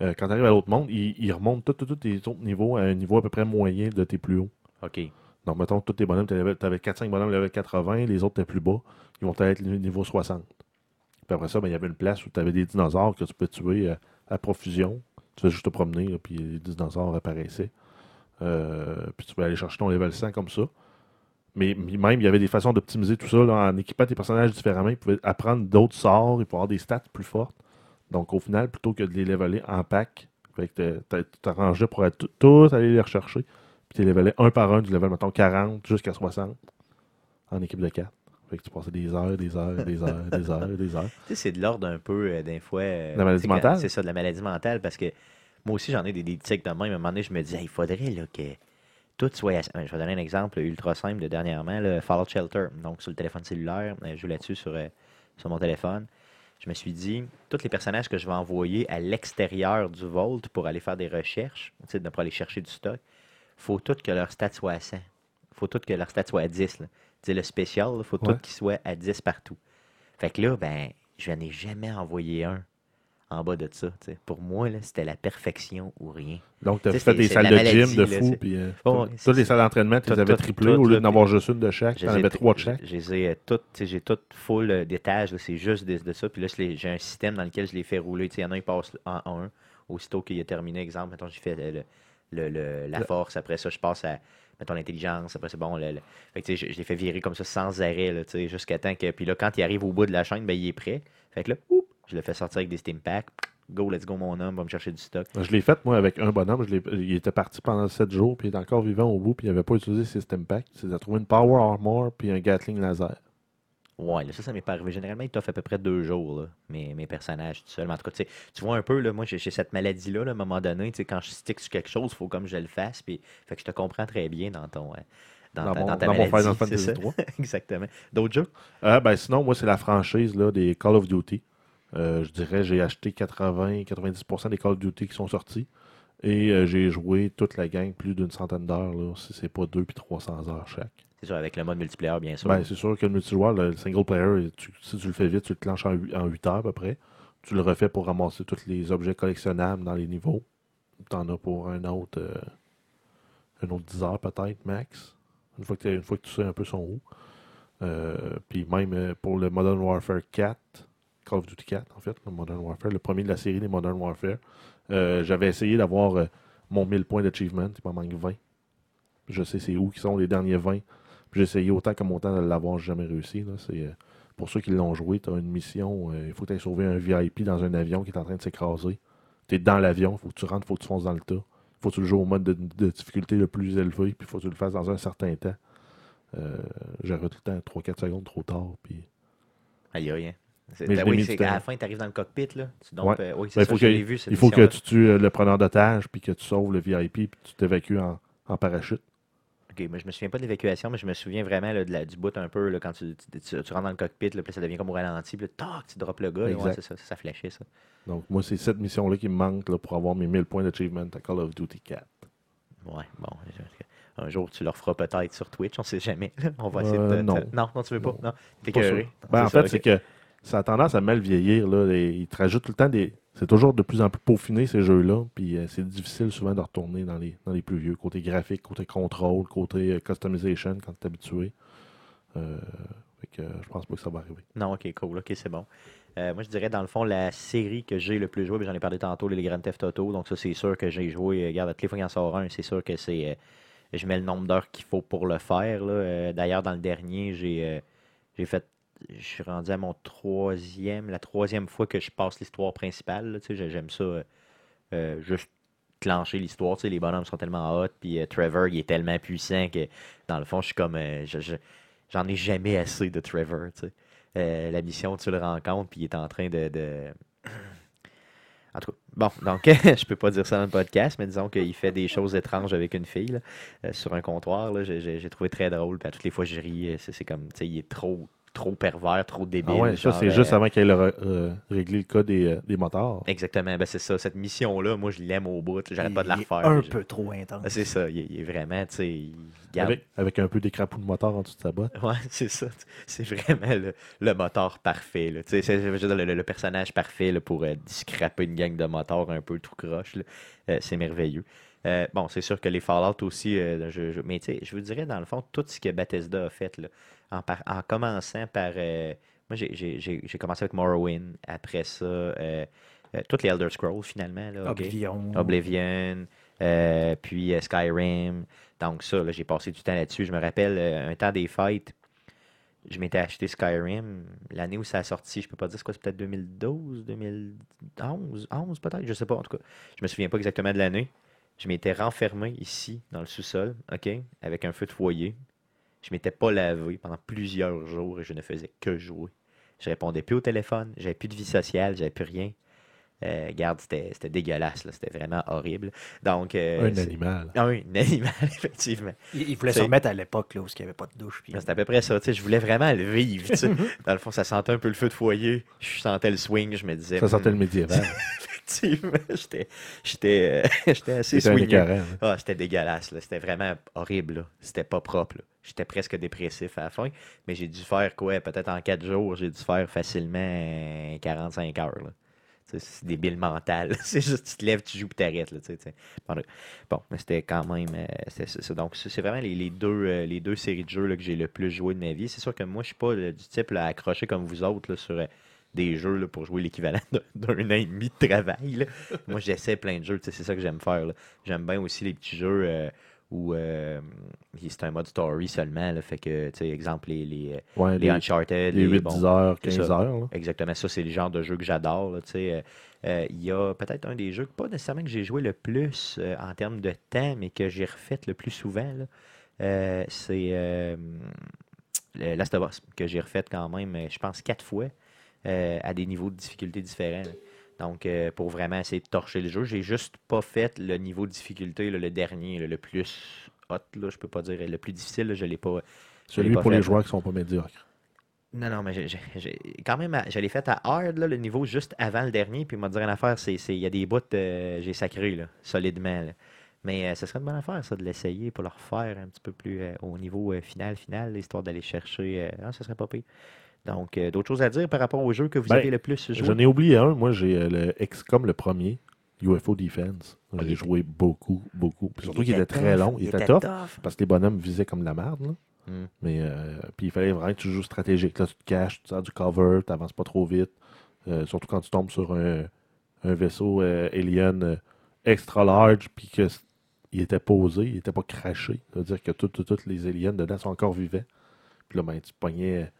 [SPEAKER 2] Euh, quand tu arrives à l'autre monde, il, il remonte tous tes autres niveaux à un niveau à peu près moyen de tes plus hauts.
[SPEAKER 1] OK.
[SPEAKER 2] Donc, mettons, tous tes bonhommes, tu avais 4-5 bonhommes level 80, les autres étaient plus bas, ils vont être niveau 60. Puis après ça, ben, il y avait une place où tu avais des dinosaures que tu peux tuer euh, à profusion. Tu fais juste te promener, là, puis les dinosaures apparaissaient. Euh, puis tu peux aller chercher ton level 100 comme ça. Mais même, il y avait des façons d'optimiser tout ça là, en équipant tes personnages différemment. Ils pouvaient apprendre d'autres sorts, ils pouvaient avoir des stats plus fortes. Donc, au final, plutôt que de les leveler en pack, tu t'arrangeais pour être tous aller les rechercher. Puis tu les levelais un par un, du level, mettons, 40 jusqu'à 60 en équipe de 4. Fait que tu passais des heures, des heures, des heures, des heures, des heures.
[SPEAKER 1] Tu sais, c'est de l'ordre un peu, euh, des fois. euh,
[SPEAKER 2] La maladie mentale?
[SPEAKER 1] C'est ça, de la maladie mentale, parce que moi aussi, j'en ai des, des tics de même. À un moment donné, je me dis, Hey, il faudrait là, que tout soit. Je vais donner un exemple ultra simple de dernièrement, le Fallout Shelter. Donc, sur le téléphone cellulaire, euh, je joue là-dessus sur, euh, sur mon téléphone. Je me suis dit, tous les personnages que je vais envoyer à l'extérieur du Vault pour aller faire des recherches, tu sais, pour aller chercher du stock, faut tout que leur stat soit à 100. faut tout que leur stat soit à 10. Là. Tu sais, le spécial, il faut
[SPEAKER 2] Ouais.
[SPEAKER 1] tout qu'il soit à 10 partout. Fait que là, ben, je n'en ai jamais envoyé un en bas de ça. Pour moi, c'était la perfection ou rien.
[SPEAKER 2] Donc, tu as fait des salles
[SPEAKER 1] de
[SPEAKER 2] gym de
[SPEAKER 1] là,
[SPEAKER 2] fou. Puis, euh,
[SPEAKER 1] Oh,
[SPEAKER 2] tout- toutes les salles d'entraînement, tu les
[SPEAKER 1] tout-
[SPEAKER 2] avais
[SPEAKER 1] tout-
[SPEAKER 2] triplées
[SPEAKER 1] tout,
[SPEAKER 2] au lieu d'en avoir juste une de chaque. Tu en avais trois de chaque.
[SPEAKER 1] je- je les ai euh, toutes, j'ai toutes full euh, d'étages, c'est juste de, de ça. Puis là, j'ai un système dans lequel je les fais rouler. Il y en a un qui passe en un. Aussitôt qu'il a terminé, exemple, mettons, j'ai fait le, le- le- la force. Après ça, je passe à, mettons, l'intelligence. Après, c'est bon. Fait que, je, je les fais virer comme ça sans arrêt, jusqu'à temps que. Puis là, quand il arrive au bout de la chaîne, ben, il est prêt. Fait que là, oup, je le fais sortir avec des Steam Packs. Go, let's go, mon homme, va me chercher du stock.
[SPEAKER 2] Je l'ai fait, moi, avec un bonhomme. Je l'ai- il était parti pendant 7 jours, puis il est encore vivant au bout, puis il n'avait pas utilisé ses stem packs. Il a trouvé une Power Armor, puis un Gatling laser.
[SPEAKER 1] Ouais, là, ça, ça m'est pas arrivé. Généralement, il t'offre à peu près deux jours, là, mes, mes personnages tout seul. Mais en tout cas, tu vois un peu, là, moi, j'ai cette maladie-là, là, à un moment donné. Quand je stick sur quelque chose, il faut comme je le fasse. Puis, fait que je te comprends très bien dans ton. euh, dans,
[SPEAKER 2] Dans
[SPEAKER 1] ta,
[SPEAKER 2] mon-
[SPEAKER 1] dans ta
[SPEAKER 2] dans mon
[SPEAKER 1] maladie,
[SPEAKER 2] Final
[SPEAKER 1] c'est
[SPEAKER 2] Fantasy
[SPEAKER 1] ça.
[SPEAKER 2] 3.
[SPEAKER 1] Exactement. D'autres jeux?
[SPEAKER 2] Euh, ben, sinon, moi, c'est la franchise là, des Call of Duty. Euh, je dirais j'ai acheté 80-90% des Call of Duty qui sont sortis. Et euh, j'ai joué toute la gang plus d'une centaine d'heures, si c'est pas 2 puis 300 heures chaque.
[SPEAKER 1] C'est sûr, avec le mode multiplayer, bien sûr.
[SPEAKER 2] Ben, c'est sûr que le multijoueur, le single player, tu- si tu le fais vite, tu le clenches en 8, heures à peu près. Tu le refais pour ramasser tous les objets collectionnables dans les niveaux. Tu en as pour un autre, euh, un autre 10 heures peut-être, max. Une fois, que t'as- une fois que tu sais un peu son où. Euh, puis même pour le Modern Warfare 4, Call of Duty 4 en fait, le Modern Warfare, le premier de la série des Modern Warfare, euh, j'avais essayé d'avoir euh, mon 1000 points d'achievement, il m'en manque 20. Je sais c'est où qui sont les derniers 20. Puis J'ai essayé autant que mon temps de l'avoir, jamais réussi. euh, pour ceux qui l'ont joué, tu as une mission, il faut que sauver un VIP dans un avion qui est en train de s'écraser. Tu es dans l'avion, il faut que tu rentres, il faut que tu fonces dans le tas. Il faut que tu le joues au mode de, difficulté le plus élevé, puis il faut que tu le fasses dans un certain temps. J'aurais tout le temps 3-4 secondes trop tard. Puis...
[SPEAKER 1] Aïe, aïe, hein.
[SPEAKER 2] Mais
[SPEAKER 1] ben oui, c'est qu'à la fin, tu arrives dans le cockpit, là.
[SPEAKER 2] Ouais.
[SPEAKER 1] euh, oui, c'est
[SPEAKER 2] Ben,
[SPEAKER 1] ça,
[SPEAKER 2] faut
[SPEAKER 1] je
[SPEAKER 2] que-
[SPEAKER 1] l'ai vu,
[SPEAKER 2] il faut que tu tues euh, le preneur d'otage, puis que tu sauves le VIP, puis tu t'évacues en, en parachute.
[SPEAKER 1] Ok, moi, je me souviens pas de l'évacuation, mais je me souviens vraiment là, de la- du bout un peu là, quand tu, tu, tu- tu rentres dans le cockpit, puis ça devient comme au ralenti, puis tac, tu drops le gars. ouais, ça, ça, ça flashait ça.
[SPEAKER 2] Donc, moi, c'est cette mission-là qui me manque là, pour avoir mes 1000 points d'achievement à Call of Duty 4.
[SPEAKER 1] Ouais, bon. Un jour, tu leur feras peut-être sur Twitch, on sait jamais. On va essayer de.
[SPEAKER 2] Euh, non.
[SPEAKER 1] non, non, tu veux pas.
[SPEAKER 2] Non.
[SPEAKER 1] Non, t'es
[SPEAKER 2] Ben, en fait, c'est que ça a tendance à mal vieillir. Là. Ils te tout le temps des. C'est toujours de plus en plus peaufiné ces jeux-là. Puis euh, c'est difficile souvent de retourner dans les, dans les plus vieux. Côté graphique, côté contrôle, côté euh, customization quand tu es habitué. Euh, fait que, je pense pas que ça va arriver.
[SPEAKER 1] Non, ok, cool, ok, c'est bon. Euh, moi, je dirais, dans le fond, la série que j'ai le plus joué, j'en ai parlé tantôt, les Grand Theft Auto, donc ça, c'est sûr que j'ai joué, regarde, à toutes fois en sort un, c'est sûr que c'est, je mets le nombre d'heures qu'il faut pour le faire, D'ailleurs, dans le dernier, j'ai fait, je suis rendu à mon troisième, la troisième fois que je passe l'histoire principale, j'aime ça, euh, euh, juste clencher l'histoire, les bonhommes sont tellement hot, puis euh, Trevor, il est tellement puissant que, dans le fond, je suis comme, je- je- j'en ai jamais assez de Trevor, la mission, tu le rencontres, puis il est en train de. de- En tout cas, bon, donc, je peux pas dire ça dans le podcast, mais disons qu'il fait des choses étranges avec une fille sur un comptoir. J'ai- trouvé très drôle, puis à toutes les fois, je ris. c'est comme, tu sais, il est trop, trop pervers, trop
[SPEAKER 2] Ah
[SPEAKER 1] débile.
[SPEAKER 2] ouais, ça, c'est
[SPEAKER 1] euh,
[SPEAKER 2] juste avant qu'elle ait euh, réglé le cas des, euh, des motards.
[SPEAKER 1] Exactement, ben c'est ça. Cette mission-là, moi, je l'aime au bout. J'arrête pas de la
[SPEAKER 3] Il est
[SPEAKER 1] refaire.
[SPEAKER 3] Un
[SPEAKER 1] Je-
[SPEAKER 3] peu trop intense.
[SPEAKER 1] Ah, C'est ça, il, est- il est vraiment, tu sais, il garde
[SPEAKER 2] Avec, avec un peu d'écrapou de moteur en dessous de sa botte.
[SPEAKER 1] Ouais, c'est ça. C'est vraiment le, le moteur parfait. C'est le, le personnage parfait là, pour euh, scraper une gang de motards un peu tout croche. Euh, c'est merveilleux. Euh, bon, c'est sûr que les Fallout aussi, euh, je, je- mais tu sais, je vous dirais dans le fond, tout ce que Bethesda a fait, là, en, par- en commençant par. euh, moi, j'ai- commencé avec Morrowind, après ça, euh, euh, toutes les Elder Scrolls finalement. Là?
[SPEAKER 3] Oblivion.
[SPEAKER 1] Oblivion, euh, puis euh, Skyrim. Donc ça, là, j'ai passé du temps là-dessus. Je me rappelle, euh, un temps des fêtes, je m'étais acheté Skyrim. L'année où ça a sorti, je peux pas dire c'est quoi, c'est peut-être 2012, 2011, 11 peut-être, je sais pas en tout cas. Je me souviens pas exactement de l'année. Je m'étais renfermé ici, dans le sous-sol, OK, avec un feu de foyer. Je m'étais pas lavé pendant plusieurs jours et je ne faisais que jouer. Je répondais plus au téléphone, j'avais plus de vie sociale, j'avais plus rien. Euh, regarde, c'était c'était dégueulasse, là, c'était vraiment horrible. Donc, euh,
[SPEAKER 2] un animal.
[SPEAKER 1] Ah oui, un animal, effectivement.
[SPEAKER 3] Il, il voulait se remettre à l'époque là, où il n'y avait pas de douche. puis-
[SPEAKER 1] C'est à peu près ça. tu sais, Je voulais vraiment le vivre. tu sais. Dans le fond, ça sentait un peu le feu de foyer. Je sentais le swing. Je me disais.
[SPEAKER 2] Ça sentait le
[SPEAKER 1] hmm,
[SPEAKER 2] médiéval.
[SPEAKER 1] Effectivement, j'étais j'étais, euh, j'étais assez
[SPEAKER 2] écœurant, hein.
[SPEAKER 1] Ah, c'était dégueulasse. là. C'était vraiment horrible. là. C'était pas propre. là. J'étais presque dépressif à la fin. Mais j'ai dû faire quoi? Peut-être en quatre jours, j'ai dû faire facilement euh, 45 heures. là. Tu sais, C'est débile mental. C'est juste, tu te lèves, tu joues, puis t'arrêtes. là. Bon, mais c'était quand même. euh, c'était ça, ça. Donc, ça, c'est vraiment les, les deux, euh, les deux séries de jeux là, que j'ai le plus joué de ma vie. C'est sûr que moi, je suis pas euh, du type là, à accrocher comme vous autres là, sur euh, des jeux là, pour jouer l'équivalent d'un- an et demi de travail. là. moi, j'essaie plein de jeux. C'est ça que j'aime faire. J'aime bien aussi les petits jeux euh, où euh, c'est un mode story seulement. là, fait que, exemple, les, les, euh,
[SPEAKER 2] Ouais,
[SPEAKER 1] les
[SPEAKER 2] les,
[SPEAKER 1] Uncharted.
[SPEAKER 2] les 8,
[SPEAKER 1] bon,
[SPEAKER 2] 10 heures,
[SPEAKER 1] c'est
[SPEAKER 2] 15
[SPEAKER 1] ça.
[SPEAKER 2] heures. là.
[SPEAKER 1] Exactement, ça, c'est le genre de jeu que j'adore. Euh, Il y a peut-être un des jeux, pas nécessairement que j'ai joué le plus en termes de temps, mais que j'ai refait le plus souvent. c'est Last of Us, que j'ai refait quand même, je pense, quatre fois, euh, à des niveaux de difficulté différents. là. Donc, euh, pour vraiment essayer de torcher le jeu, j'ai juste pas fait le niveau de difficulté, là, le dernier, là, le plus hot, là, je peux pas dire le plus difficile, je l'ai pas.
[SPEAKER 2] Celui
[SPEAKER 1] pas
[SPEAKER 2] pour
[SPEAKER 1] fait,
[SPEAKER 2] les joueurs qui sont pas médiocres.
[SPEAKER 1] Non, non, mais j'ai- j'ai j'ai- quand même, je l'ai fait à hard, là, le niveau juste avant le dernier, puis il m'a dit une affaire, c'est il y a des bouts, euh, j'ai sacré, là, solidement. là. Mais euh, ce serait une bonne affaire, ça, de l'essayer pour le refaire un petit peu plus euh, au niveau final, final, histoire d'aller chercher. ah, ça serait pas pire. Donc, euh, d'autres choses à dire par rapport au jeu que vous
[SPEAKER 2] Ben,
[SPEAKER 1] avez le plus joué?
[SPEAKER 2] J'en ai oublié un. Moi, j'ai euh, le XCOM, le premier, UFO Defense. J'ai
[SPEAKER 1] était-
[SPEAKER 2] joué beaucoup, beaucoup. Puis surtout
[SPEAKER 3] Il
[SPEAKER 2] qu'il était très long. Il, était tough,
[SPEAKER 3] tough.
[SPEAKER 2] parce que les bonhommes visaient comme de la merde. là.
[SPEAKER 1] Hmm.
[SPEAKER 2] Mais euh, puis il fallait vraiment que tu joues stratégique. Là, tu te caches, tu sors du cover, tu n'avances pas trop vite. Euh, surtout quand tu tombes sur un, un vaisseau alien extra large, puis que c- il était posé, il était pas craché. Ça veut dire que tous toutes les aliens dedans sont encore vivants. Puis là, ben, tu pognais.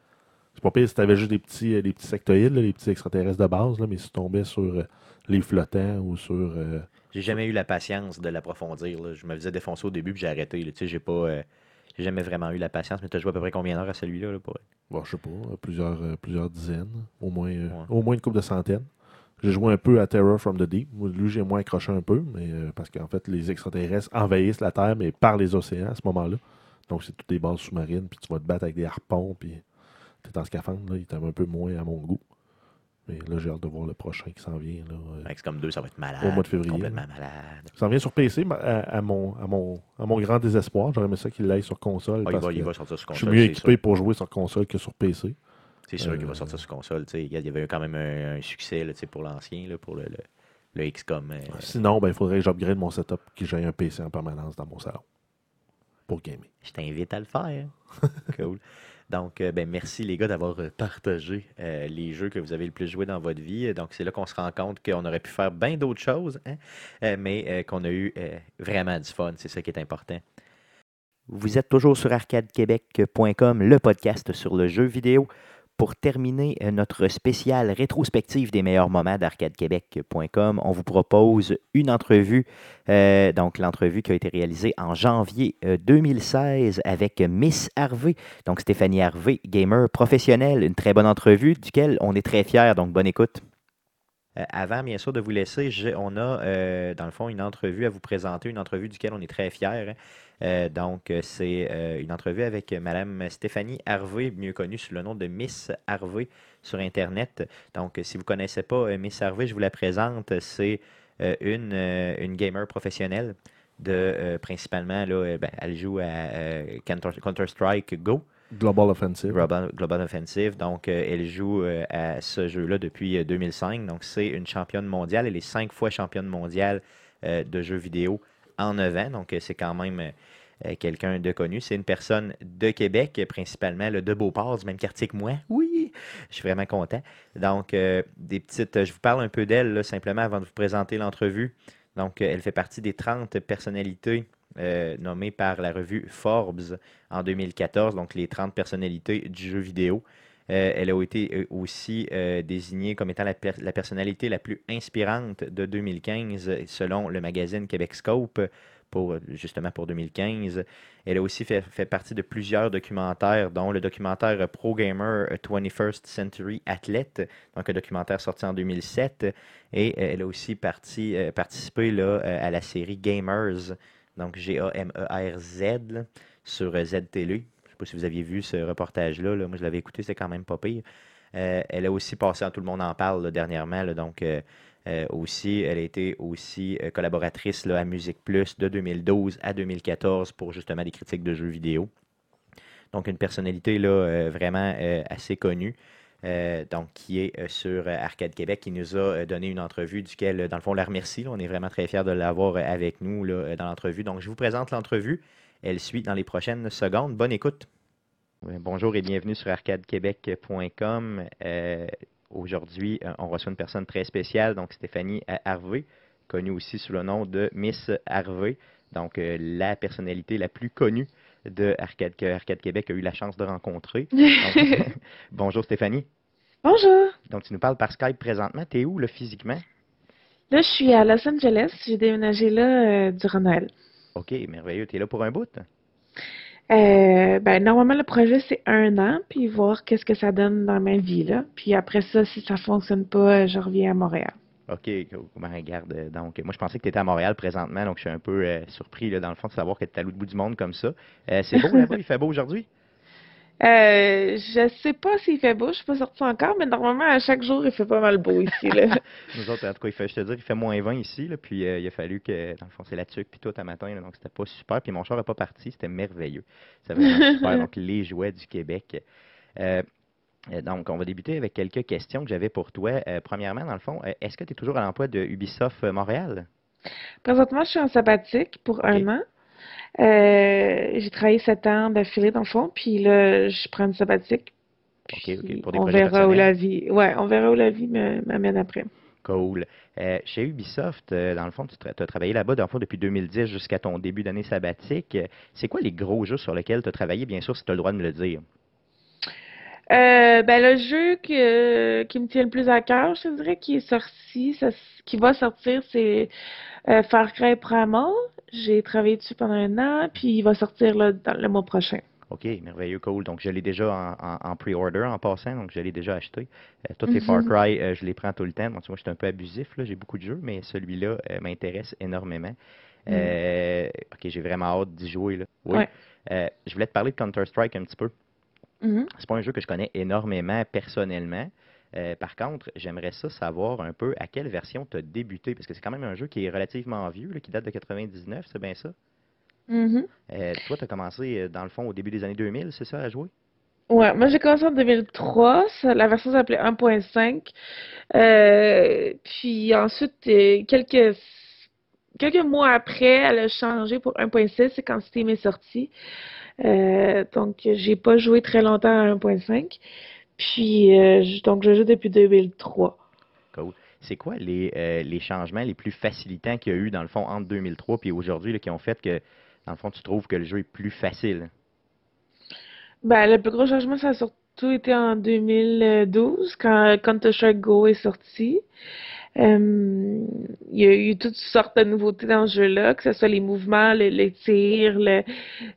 [SPEAKER 2] C'est pas pire si tu avais juste des petits, euh, des petits sectoïdes, là, les petits extraterrestres de base, là, mais si tu tombais sur euh, les flottants ou sur. euh,
[SPEAKER 1] J'ai jamais eu la patience de l'approfondir. Je me faisais défoncer au début, puis j'ai arrêté. Tu sais, j'ai pas. euh, j'ai jamais vraiment eu la patience, mais tu as joué à peu près combien d'heures à celui-là là, pour...
[SPEAKER 2] Bon, je sais pas, plusieurs, euh, plusieurs dizaines, au moins, euh,
[SPEAKER 1] Ouais.
[SPEAKER 2] au moins une couple de centaines. J'ai joué un peu à Terror from the Deep. Lui, j'ai moins accroché un peu, mais parce qu'en fait, les extraterrestres envahissent la Terre, mais par les océans à ce moment-là. Donc, c'est toutes des bases sous-marines, puis tu vas te battre avec des harpons, puis t'es en scaphandre, là, il est un peu moins à mon goût. Mais là, j'ai hâte de voir le prochain qui s'en vient. Là, euh,
[SPEAKER 1] XCOM 2, ça va être malade.
[SPEAKER 2] Au mois de février,
[SPEAKER 1] Complètement malade.
[SPEAKER 2] Ça s'en vient sur PC, à, à mon, à, mon, à mon grand désespoir. J'aurais aimé ça qu'il l'aille sur console.
[SPEAKER 1] Ah, il, va, il
[SPEAKER 2] que
[SPEAKER 1] va sortir sur
[SPEAKER 2] je suis
[SPEAKER 1] console.
[SPEAKER 2] mieux équipé
[SPEAKER 1] sûr.
[SPEAKER 2] pour jouer sur console que sur PC.
[SPEAKER 1] C'est sûr qu'il va
[SPEAKER 2] Euh,
[SPEAKER 1] sortir sur console. Il y avait quand même un, un succès là, pour l'ancien, pour le, le, le XCOM. euh,
[SPEAKER 2] Sinon, ben, il faudrait que j'upgrade mon setup, que j'ai un PC en permanence dans mon salon. Pour gamer.
[SPEAKER 1] Je t'invite à le faire. cool. Donc, euh, ben, merci les gars d'avoir euh, partagé euh, les jeux que vous avez le plus joué dans votre vie. Donc, c'est là qu'on se rend compte qu'on aurait pu faire bien d'autres choses, hein, mais qu'on a eu vraiment du fun. C'est ça qui est important. Vous êtes toujours sur arcadequebec.com, le podcast sur le jeu vidéo. Pour terminer euh, notre spéciale rétrospective des meilleurs moments d'arcadequebec.com, on vous propose une entrevue, euh, donc l'entrevue qui a été réalisée en janvier euh, 2016 avec Miss Harvey, donc Stéphanie Harvey, gamer professionnelle. Une très bonne entrevue duquel on est très fiers, donc bonne écoute. Euh, avant, bien sûr, de vous laisser, on a, euh, dans le fond, une entrevue à vous présenter, une entrevue duquel on est très fiers. hein. Euh, donc, c'est euh, une entrevue avec Madame Stéphanie Harvey, mieux connue sous le nom de Miss Harvey sur Internet. Donc, si vous ne connaissez pas euh, Miss Harvey, je vous la présente. C'est une, une gamer professionnelle de, euh, principalement, là, ben, elle joue à euh, Counter- Counter-Strike Go.
[SPEAKER 2] Global Offensive.
[SPEAKER 1] Global, Global Offensive. Donc, euh, elle joue à ce jeu-là depuis euh, 2005. Donc, c'est une championne mondiale. Elle est cinq fois championne mondiale de jeux vidéo en 9 ans. Donc, euh, c'est quand même euh, euh, quelqu'un de connu. C'est une personne de Québec, principalement de Beauport, du même quartier que moi. Oui, je suis vraiment content. Donc, des petites. Je vous parle un peu d'elle, simplement, avant de vous présenter l'entrevue. Donc, elle fait partie des 30 personnalités nommées par la revue Forbes en 2014, donc les 30 personnalités du jeu vidéo. Euh, elle a été euh, aussi euh, désignée comme étant la, per- la personnalité la plus inspirante de 2015 euh, selon le magazine Québec Scope pour justement pour 2015. Elle a aussi fait, partie de plusieurs documentaires, dont le documentaire Pro Gamer 21st Century Athlete, donc un documentaire sorti en 2007. Et elle a aussi parti- participé à la série Gamers, donc G-A-M-E-R-Z, sur ne sais pas si vous aviez vu ce reportage-là. là. Moi, je l'avais écouté, c'est quand même pas pire. Euh, elle a aussi passé, tout le monde en parle dernièrement, donc euh, euh, aussi, elle a été aussi collaboratrice à Musique Plus de 2012 à 2014 pour justement des critiques de jeux vidéo. Donc une personnalité là, vraiment assez connue. donc, qui est sur Arcade Québec, qui nous a donné une entrevue, duquel, dans le fond, on la remercie. On est vraiment très fiers de l'avoir avec nous dans l'entrevue. Donc, je vous présente l'entrevue. Elle suit dans les prochaines secondes. Bonne écoute. Bonjour et bienvenue sur arcadequebec.com. Euh, Aujourd'hui, euh, on reçoit une personne très spéciale, donc Stéphanie Harvey, connue aussi sous le nom de Miss Harvey, donc euh, la personnalité la plus connue de Arcade, que Arcade Québec a eu la chance de rencontrer. Donc, bonjour Stéphanie.
[SPEAKER 4] Bonjour.
[SPEAKER 1] Donc tu nous parles par Skype présentement. T'es où là physiquement?
[SPEAKER 4] Là, je suis à Los Angeles. J'ai déménagé là euh, durant Noël.
[SPEAKER 1] OK, merveilleux. T'es là pour un bout?
[SPEAKER 4] Euh, ben, normalement, le projet, c'est un an, puis voir qu'est-ce que ça donne dans ma vie, là. Puis après ça, si ça fonctionne pas, euh, je reviens à Montréal.
[SPEAKER 1] OK, ben, regarde, euh, donc moi je pensais que tu étais à Montréal présentement, donc je suis un peu euh, surpris là, dans le fond de savoir que tu es à l'autre bout du monde comme ça. Euh, c'est beau là-bas, il fait beau aujourd'hui?
[SPEAKER 4] Euh, je sais pas s'il fait beau, je suis pas sortie encore, mais normalement, à chaque jour, il fait pas mal beau ici, là.
[SPEAKER 1] Nous autres, en tout cas, il fait, je te dis, il fait moins 20 ici, là, puis euh, il a fallu que, dans le fond, c'est la tuque, puis tout à matin, là, donc c'était pas super, puis mon char n'est pas parti, c'était merveilleux. C'était vraiment super, donc les jouets du Québec. Euh, euh, donc, on va débuter avec quelques questions que j'avais pour toi. Premièrement, dans le fond, est-ce que tu es toujours à l'emploi de Ubisoft Montréal?
[SPEAKER 4] Présentement, je suis en sabbatique pour un an. Euh, j'ai travaillé sept ans d'affilée, dans le fond, puis là, je prends une sabbatique.
[SPEAKER 1] Pour des
[SPEAKER 4] on verra où la vie, ouais, on verra où la vie m'amène après.
[SPEAKER 1] Cool. Euh, chez Ubisoft, euh, dans le fond, tu as travaillé là-bas, dans le fond, depuis 2010 jusqu'à ton début d'année sabbatique. C'est quoi les gros jeux sur lesquels tu as travaillé, bien sûr, si tu as le droit de me le dire?
[SPEAKER 4] Euh, ben le jeu que, qui me tient le plus à cœur, je te dirais, qui est sorti, ça, qui va sortir, c'est Far Cry Primal. J'ai travaillé dessus pendant un an, puis il va sortir là, dans le mois prochain.
[SPEAKER 1] OK, merveilleux, cool. Donc, je l'ai déjà en, en- en pre-order en passant, donc je l'ai déjà acheté. Euh, tous les Far
[SPEAKER 4] Mhm.
[SPEAKER 1] Cry, euh, je les prends tout le temps. Tu vois, je suis un peu abusif, là, j'ai beaucoup de jeux, mais celui-là euh, m'intéresse énormément. Euh, OK, j'ai vraiment hâte d'y jouer. Là. Oui.
[SPEAKER 4] Ouais.
[SPEAKER 1] Je voulais te parler de Counter-Strike un petit peu.
[SPEAKER 4] Mhm.
[SPEAKER 1] C'est pas un jeu que je connais énormément personnellement. Euh, par contre, j'aimerais ça savoir un peu à quelle version tu as débuté, parce que c'est quand même un jeu qui est relativement vieux, qui date de 99, c'est bien ça?
[SPEAKER 4] Mm-hmm.
[SPEAKER 1] Euh, toi, tu as commencé, dans le fond, au début des années 2000, c'est ça, à jouer?
[SPEAKER 4] Ouais, moi j'ai commencé en 2003, la version s'appelait 1.5. Euh, puis ensuite, quelques quelques mois après, elle a changé pour 1.6, c'est quand Steam est sorti. Euh, donc, j'ai pas joué très longtemps à 1.5. Puis, euh, donc, je joue depuis 2003.
[SPEAKER 1] Cool. C'est quoi les, euh, les changements les plus facilitants qu'il y a eu, dans le fond, entre 2003 et aujourd'hui, qui ont fait que, dans le fond, tu trouves que le jeu est plus facile?
[SPEAKER 4] Ben, le plus gros changement, ça a surtout été en 2012, quand Counter-Strike Go est sorti. Euh, il y a eu toutes sortes de nouveautés dans ce jeu-là, que ce soit les mouvements, les, tirs, le,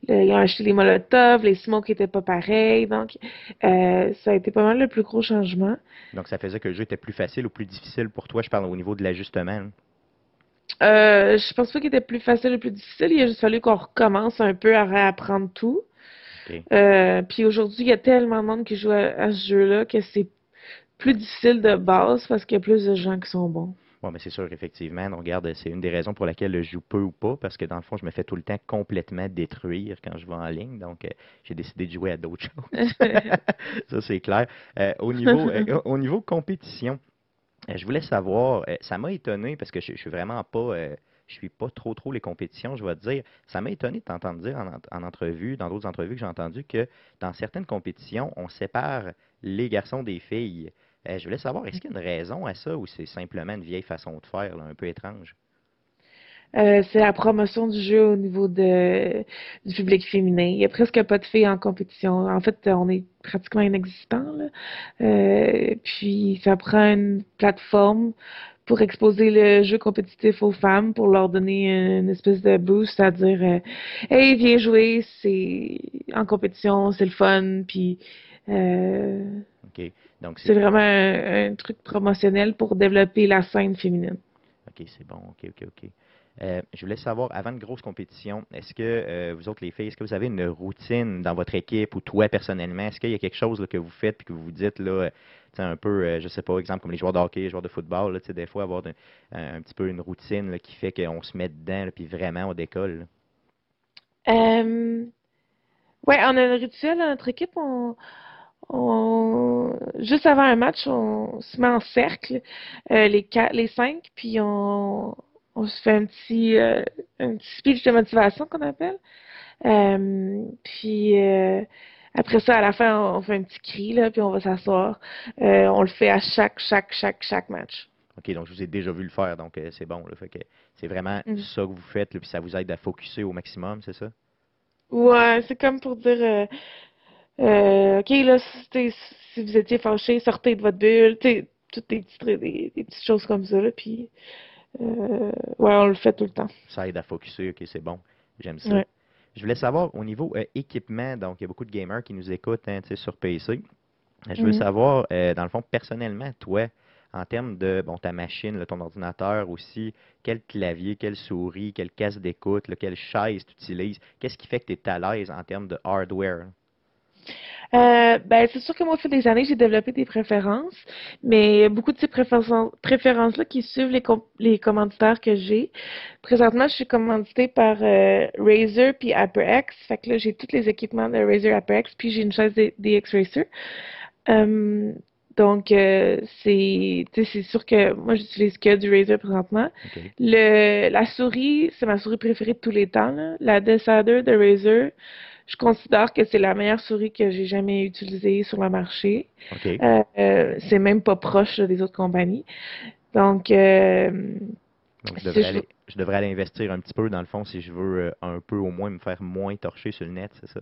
[SPEAKER 4] ils ont acheté les molotovs, les smokes qui n'étaient pas pareils. Donc, euh, ça a été pas mal le plus gros changement.
[SPEAKER 1] Donc, ça faisait que le jeu était plus facile ou plus difficile pour toi, je parle au niveau de l'ajustement.
[SPEAKER 4] Euh, je pense pas qu'il était plus facile ou plus difficile. Il a juste fallu qu'on recommence un peu à réapprendre tout. Euh, puis aujourd'hui, il y a tellement de monde qui joue à ce jeu-là que c'est plus difficile de base parce qu'il y a plus de gens qui sont bons.
[SPEAKER 1] Oui, mais c'est sûr, effectivement. On regarde, c'est une des raisons pour laquelle je joue peu ou pas, parce que dans le fond, je me fais tout le temps complètement détruire quand je vais en ligne. Donc, euh, j'ai décidé de jouer à d'autres choses. ça, c'est clair. Euh, au, niveau, euh, au niveau compétition, je voulais savoir, ça m'a étonné parce que je, je suis vraiment pas je suis pas trop trop les compétitions, je vais te dire. Ça m'a étonné de t'entendre dire en, en, entrevue, dans d'autres entrevues que j'ai entendues, que dans certaines compétitions, on sépare les garçons des filles. Euh, je voulais savoir, est-ce qu'il y a une raison à ça ou c'est simplement une vieille façon de faire, un peu étrange?
[SPEAKER 4] Euh, c'est la promotion du jeu au niveau du public féminin. Il n'y a presque pas de filles en compétition. En fait, on est pratiquement inexistant. Euh, puis, ça prend une plateforme pour exposer le jeu compétitif aux femmes, pour leur donner une espèce de boost, c'est-à-dire, hey, viens jouer, c'est en compétition, c'est le fun, puis donc c'est vraiment un, truc promotionnel pour développer la scène féminine.
[SPEAKER 1] OK, c'est bon. OK, OK, OK. Euh, je voulais savoir, avant une grosse compétition, est-ce que euh, vous autres, les filles, est-ce que vous avez une routine dans votre équipe ou toi personnellement? Est-ce qu'il y a quelque chose que vous faites et que vous vous dites, là, un peu, euh, je sais pas, exemple comme les joueurs de hockey, les joueurs de football, là, des fois avoir un, petit peu une routine qui fait qu'on se met dedans puis vraiment on décolle?
[SPEAKER 4] Oui, on a un rituel dans notre équipe. On, on, juste avant un match, on se met en cercle, euh, les quatre, les cinq, puis on, on se fait un petit, euh, un petit speech de motivation qu'on appelle. Euh, puis après ça, à la fin, on fait un petit cri, là, puis on va s'asseoir. on le fait à chaque, chaque, chaque, chaque match.
[SPEAKER 1] OK, donc je vous ai déjà vu le faire, donc c'est bon. Là, fait que c'est vraiment mm. ça que vous faites, puis ça vous aide à focuser au maximum, c'est ça?
[SPEAKER 4] Ouais, c'est comme pour dire euh, OK, là, si, si vous étiez fâché, sortez de votre bulle, toutes des petites, des, petites choses comme ça, là, puis euh, ouais, on le fait tout le temps.
[SPEAKER 1] Ça aide à focuser, OK, c'est bon. J'aime ça. Je voulais savoir, au niveau euh, équipement, donc il y a beaucoup de gamers qui nous écoutent hein, sur PC. Je veux mm-hmm. savoir, euh, dans le fond, personnellement, toi, en termes de bon, ta machine, ton ordinateur aussi, quel clavier, quelle souris, quelle casse d'écoute, quelle chaise tu utilises, qu'est-ce qui fait que tu es à l'aise en termes de hardware?
[SPEAKER 4] Euh, ben, c'est sûr que moi, au fil des années, j'ai développé des préférences, mais beaucoup de ces préférences-là qui suivent les, les commanditaires que j'ai. Présentement, je suis commanditée par euh, Razer puis HyperX. Fait que là, j'ai tous les équipements de Razer HyperX, puis j'ai une chaise DX Racer. Euh, donc, euh, c'est c'est sûr que moi, j'utilise que du Razer présentement. Le, la souris, c'est ma souris préférée de tous les temps. Là. La Decider de Razer, je considère que c'est la meilleure souris que j'ai jamais utilisée sur le marché. Euh, euh, c'est même pas proche des autres compagnies. Donc, euh,
[SPEAKER 1] je, devrais aller, investir un petit peu dans le fond si je veux un peu au moins me faire moins torcher sur le net, c'est ça?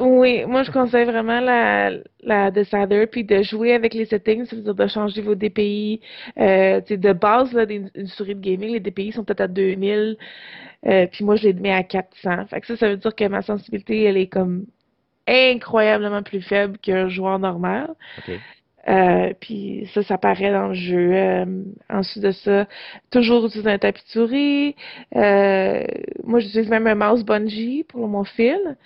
[SPEAKER 4] Oui, moi je conseille vraiment la, la Decider, puis de jouer avec les settings, c'est-à-dire de changer vos DPI. Euh, de base, là, souris de gaming, les DPI sont peut-être à 2000, euh, puis moi je les mets à 400. Fait que ça, ça veut dire que ma sensibilité, elle est comme incroyablement plus faible qu'un joueur normal. Euh, puis ça, ça paraît dans le jeu. Euh, ensuite de ça, toujours utiliser un tapis souris. Euh, moi, j'utilise même un mouse bungee pour mon fil,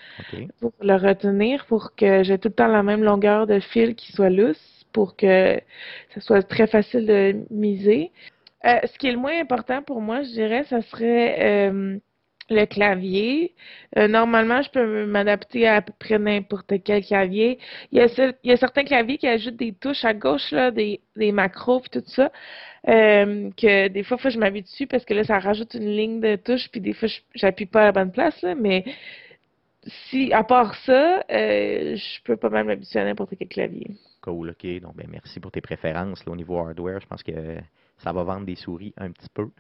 [SPEAKER 4] pour le retenir, pour que j'ai tout le temps la même longueur de fil qui soit lousse. pour que ça soit très facile de miser. Euh, ce qui est le moins important pour moi, je dirais, ça serait euh, le clavier. Euh, normalement, je peux m'adapter à à peu près n'importe quel clavier. Il y, a, certains claviers qui ajoutent des touches à gauche, là, des, macros et tout ça. que des fois, faut que je m'habitue parce que là, ça rajoute une ligne de touche, puis des fois, j'appuie pas à la bonne place, là, mais si, à part ça, je peux pas mal m'habituer à n'importe quel clavier.
[SPEAKER 1] Cool, ok. Donc, ben, merci pour tes préférences au niveau hardware. Je pense que ça va vendre des souris un petit peu.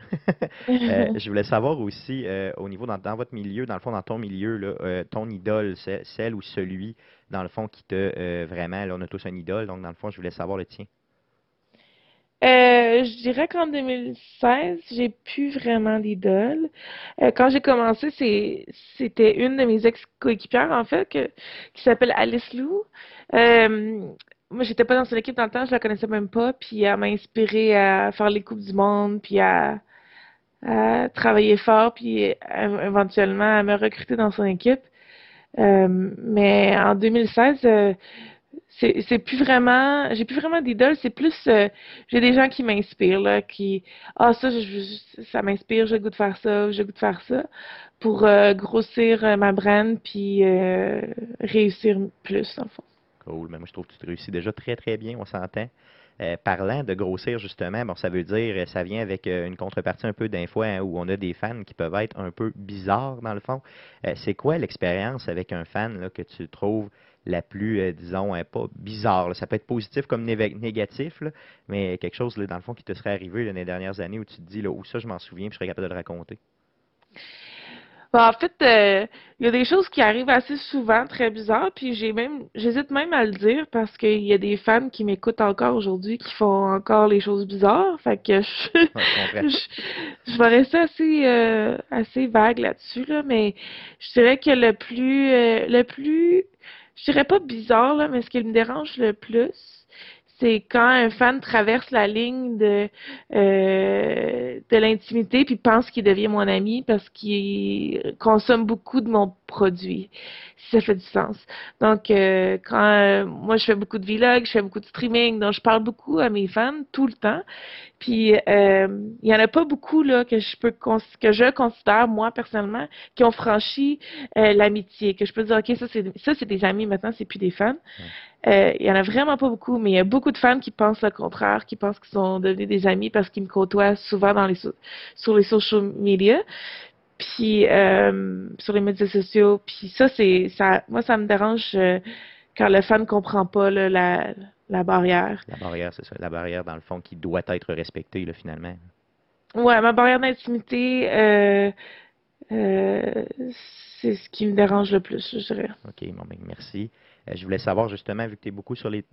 [SPEAKER 1] Euh, je voulais savoir aussi, euh, au niveau dans, votre milieu, dans le fond, dans ton milieu, là, euh, ton idole, celle ou celui, dans le fond, qui te vraiment, là, on a tous un idole, donc dans le fond, je voulais savoir le tien.
[SPEAKER 4] je dirais qu'en 2016, j'ai plus vraiment d'idole. quand j'ai commencé, c'était une de mes ex-coéquipières, en fait, qui s'appelle Alice Lou moi, j'étais pas dans son équipe dans le temps, je la connaissais même pas, puis elle m'a inspiré à faire les Coupes du Monde, puis à, travailler fort, puis éventuellement à me recruter dans son équipe. Euh, mais en 2016, euh, c'est plus vraiment, j'ai plus vraiment d'idole, c'est plus, euh, j'ai des gens qui m'inspirent, là, qui, ah, ça, je, ça m'inspire, j'ai le goût de faire ça, j'ai le goût de faire ça, pour grossir ma brand, puis réussir plus, en fond.
[SPEAKER 1] Mais moi, je trouve que tu te réussis déjà très, très bien, on s'entend. Euh, parlant de grossir, justement, bon, ça veut dire, ça vient avec euh, une contrepartie un peu d'un fois hein, où on a des fans qui peuvent être un peu bizarres, dans le fond. Euh, c'est quoi l'expérience avec un fan que tu trouves la plus, disons, hein, pas bizarre? Ça peut être positif comme négatif, mais quelque chose, dans le fond, qui te serait arrivé les dernières années où tu te dis, là, où ça, je m'en souviens, puis je serais capable de le raconter.
[SPEAKER 4] Ben, en fait, euh, il y a des choses qui arrivent assez souvent, très bizarres, puis j'ai même, j'hésite même à le dire parce qu'il y a des fans qui m'écoutent encore aujourd'hui qui font encore les choses bizarres, fait que je, je, vais rester assez, euh, assez vague là-dessus, là, mais je dirais que le plus, euh, le plus, je dirais pas bizarre, là, mais ce qui me dérange le plus, c'est quand un fan traverse la ligne de euh, de l'intimité puis pense qu'il devient mon ami parce qu'il consomme beaucoup de mon produit ça fait du sens. Donc euh, quand euh, moi je fais beaucoup de vlogs je fais beaucoup de streaming donc je parle beaucoup à mes fans tout le temps. Puis il y en a pas beaucoup là que je peux que je considère moi personnellement qui ont franchi l'amitié que je peux dire ok ça c'est ça c'est des amis maintenant c'est plus des fans. Euh, il y en a vraiment pas beaucoup, mais il y a beaucoup de fans qui pensent le contraire, qui pensent qu'ils sont devenus des amis parce qu'ils me côtoient souvent dans les sur les social media, puis euh, sur les médias sociaux. Puis ça, c'est ça, moi ça me dérange euh, quand le fan comprend pas la, la barrière.
[SPEAKER 1] La barrière, c'est ça, la barrière dans le fond qui doit être respectée là, finalement.
[SPEAKER 4] Ouais, ma barrière d'intimité. Euh, c'est ce qui me dérange le plus, je dirais.
[SPEAKER 1] OK, bon, ben, merci. Euh, je voulais savoir justement, vu que tu es beaucoup sur les,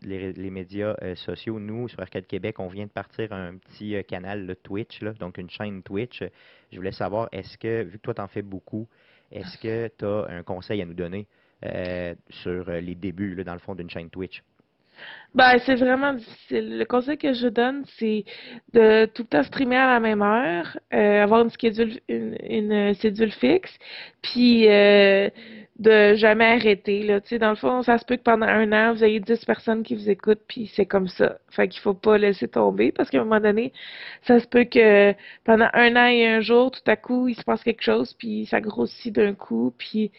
[SPEAKER 1] médias euh, sociaux, nous, sur Arcade Québec, on vient de partir un petit euh, canal le Twitch, donc une chaîne Twitch. Je voulais savoir, est-ce que, vu que toi, tu en fais beaucoup, est-ce que tu as un conseil à nous donner sur les débuts, dans le fond, d'une chaîne Twitch?
[SPEAKER 4] Ben, c'est vraiment difficile. Le conseil que je donne, c'est de tout le temps streamer à la même heure, avoir une schedule, une, une cédule fixe, puis de jamais arrêter. Là. Dans le fond, ça se peut que pendant un an, vous ayez 10 personnes qui vous écoutent, puis c'est comme ça. Fait qu'il faut pas laisser tomber, parce qu'à un moment donné, ça se peut que pendant un an et un jour, tout à coup, il se passe quelque chose, puis ça grossit d'un coup, puis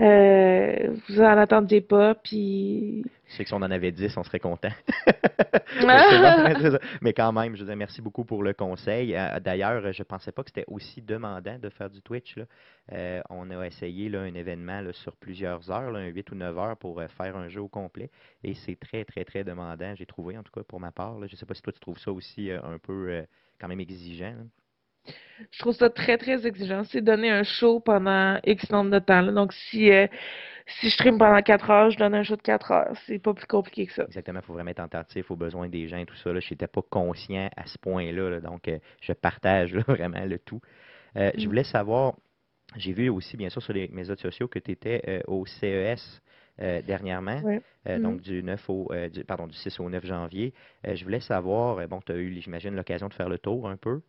[SPEAKER 4] euh, vous en attendiez pas, puis
[SPEAKER 1] je sais que si on en avait 10, on serait content. Mais quand même, je vous merci beaucoup pour le conseil. Euh, d'ailleurs, je ne pensais pas que c'était aussi demandant de faire du Twitch. Euh, on a essayé là, un événement sur plusieurs heures, un 8 ou 9 heures pour euh, faire un jeu au complet. Et c'est très, très, très demandant. J'ai trouvé, en tout cas, pour ma part. Je ne sais pas si toi, tu trouves ça aussi un peu quand même exigeant.
[SPEAKER 4] Je trouve ça très, très exigeant. C'est donner un show pendant X nombre de temps. Donc, si si je stream pendant 4 heures, je donne un show de 4 heures. C'est pas plus compliqué que ça.
[SPEAKER 1] Exactement, il faut vraiment être attentif aux besoins des gens, tout ça. Je n'étais pas conscient à ce point-là, donc euh, je partage vraiment le tout. Euh, je mm. voulais savoir, j'ai vu aussi, bien sûr, sur les médias sociaux que tu étais euh, au CES. dernièrement, donc mm. du 9 au pardon du 6 au 9 janvier. je voulais savoir, bon, tu as eu, j'imagine, l'occasion de faire le tour un peu.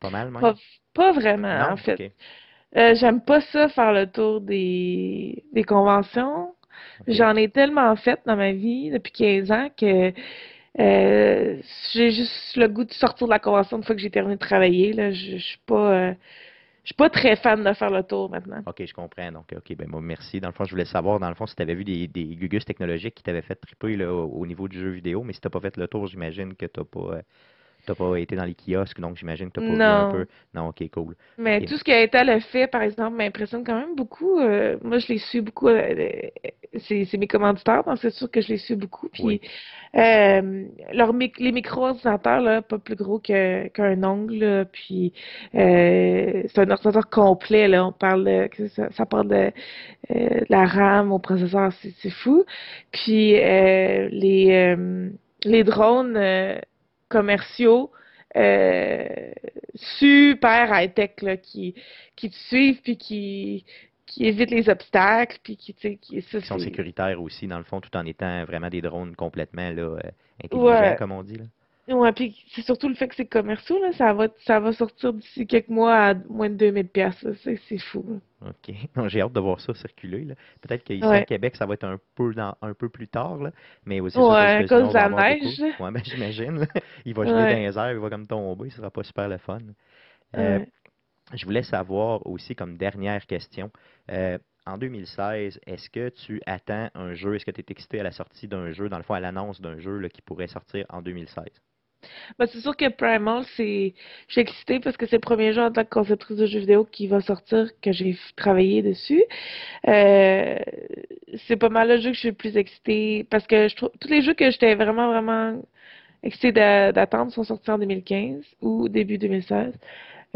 [SPEAKER 1] Pas mal, même?
[SPEAKER 4] Pas, vraiment, en fait. Euh, j'aime pas ça faire le tour des, des conventions. J'en ai tellement fait dans ma vie depuis 15 ans que euh, j'ai juste le goût de sortir de la convention une fois que j'ai terminé de travailler. Là. Je, je suis pas. euh, je suis pas très fan de faire le tour maintenant.
[SPEAKER 1] OK, je comprends. Donc, OK, ben moi, merci. Dans le fond, je voulais savoir, dans le fond, si tu avais vu des, des gugus technologiques qui t'avaient fait triper là, au, au niveau du jeu vidéo, mais si tu pas fait le tour, j'imagine que tu pas, euh, t'as pas été dans les kiosques, donc j'imagine que tu pas vu un
[SPEAKER 4] Non.
[SPEAKER 1] peu. Non, OK, cool.
[SPEAKER 4] Mais tout ce que Etal a fait, par exemple, m'impressionne quand même beaucoup. Euh, moi, je les suis beaucoup. euh, euh, c'est mes commanditaires, donc c'est sûr que je les suis beaucoup. Puis,
[SPEAKER 1] Oui.
[SPEAKER 4] euh, les micro-ordinateurs, là, pas plus gros qu'un ongle, là, puis c'est un ordinateur complet, là. On parle de, ça, ça parle de, de la RAM au processeur, c'est fou. Puis, les, les drones euh, commerciaux, euh, super high-tech, là, qui, qui te suivent, puis qui, qui évitent les obstacles, puis qui, tu sais, qui, ça,
[SPEAKER 1] Qui sont sécuritaires aussi, dans le fond, tout en étant vraiment des drones complètement là, euh, intelligents,
[SPEAKER 4] Ouais.
[SPEAKER 1] comme on dit. Là.
[SPEAKER 4] Ouais, puis c'est surtout le fait que c'est commerciaux, là, ça va, ça va sortir d'ici quelques mois à moins de 2000 pièces, c'est c'est fou. là.
[SPEAKER 1] OK. J'ai hâte de voir ça circuler. là. Peut-être qu'ici à. Québec, ça va être un peu, dans, un peu plus tard, là, mais aussi
[SPEAKER 4] Ouais, à cause de la neige.
[SPEAKER 1] Ouais, ben, j'imagine. Il va geler
[SPEAKER 4] Ouais.
[SPEAKER 1] dans les airs, il va comme tomber, ce sera pas super le fun. Euh. Je voulais savoir aussi, comme dernière question, euh, en 2016, est-ce que tu attends un jeu, est-ce que tu es excité à la sortie d'un jeu, dans le fond, à l'annonce d'un jeu là, qui pourrait sortir en 2016?
[SPEAKER 4] Ben, c'est sûr que Primal, c'est. Je suis excitée parce que c'est le premier jeu en tant que conceptrice de jeux vidéo qui va sortir, que j'ai travaillé dessus. Euh, c'est pas mal le jeu que je suis le plus excitée parce que je trouve tous les jeux que j'étais vraiment, vraiment excitée d'a- d'attendre sont sortis en 2015 ou début 2016.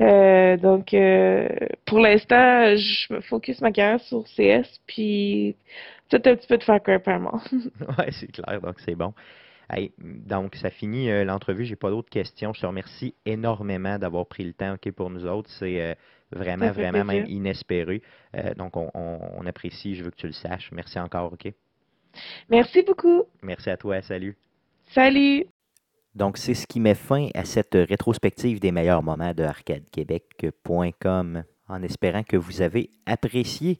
[SPEAKER 4] Euh, donc, euh, pour l'instant, je me focus ma carrière sur CS, puis peut-être un petit peu de Far Cry Primal.
[SPEAKER 1] Ouais, c'est clair, donc c'est bon. Hey, donc, ça finit euh, l'entrevue. J'ai pas d'autres questions. Je te remercie énormément d'avoir pris le temps ok, pour nous autres. C'est euh, vraiment,
[SPEAKER 4] Ça
[SPEAKER 1] vraiment même inespéré. Euh, donc, on, on- on apprécie. Je veux que tu le saches. Merci encore, OK?
[SPEAKER 4] Merci beaucoup.
[SPEAKER 1] Merci à toi. Salut.
[SPEAKER 4] Salut!
[SPEAKER 1] Donc, c'est ce qui met fin à cette rétrospective des meilleurs moments de arcadequebec.com en espérant que vous avez apprécié.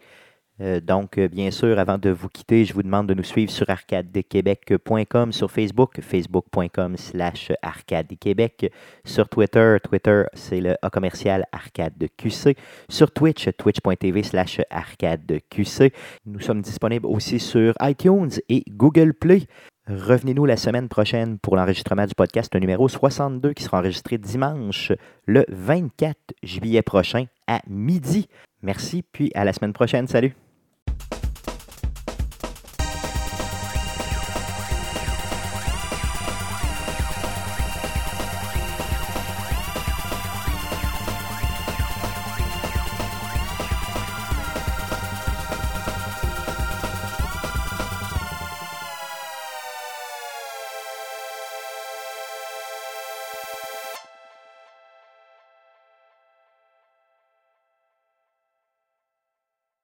[SPEAKER 1] Euh, donc, euh, bien sûr, avant de vous quitter, je vous demande de nous suivre sur arcadequebec.com, sur Facebook, facebook.com slash arcadequebec, sur Twitter, Twitter, c'est le A commercial arcadeqc, sur Twitch, twitch.tv slash arcadeqc. Nous sommes disponibles aussi sur iTunes et Google Play. Revenez-nous la semaine prochaine pour l'enregistrement du podcast numéro 62 qui sera enregistré dimanche le 24 juillet prochain à midi. Merci, puis à la semaine prochaine. Salut!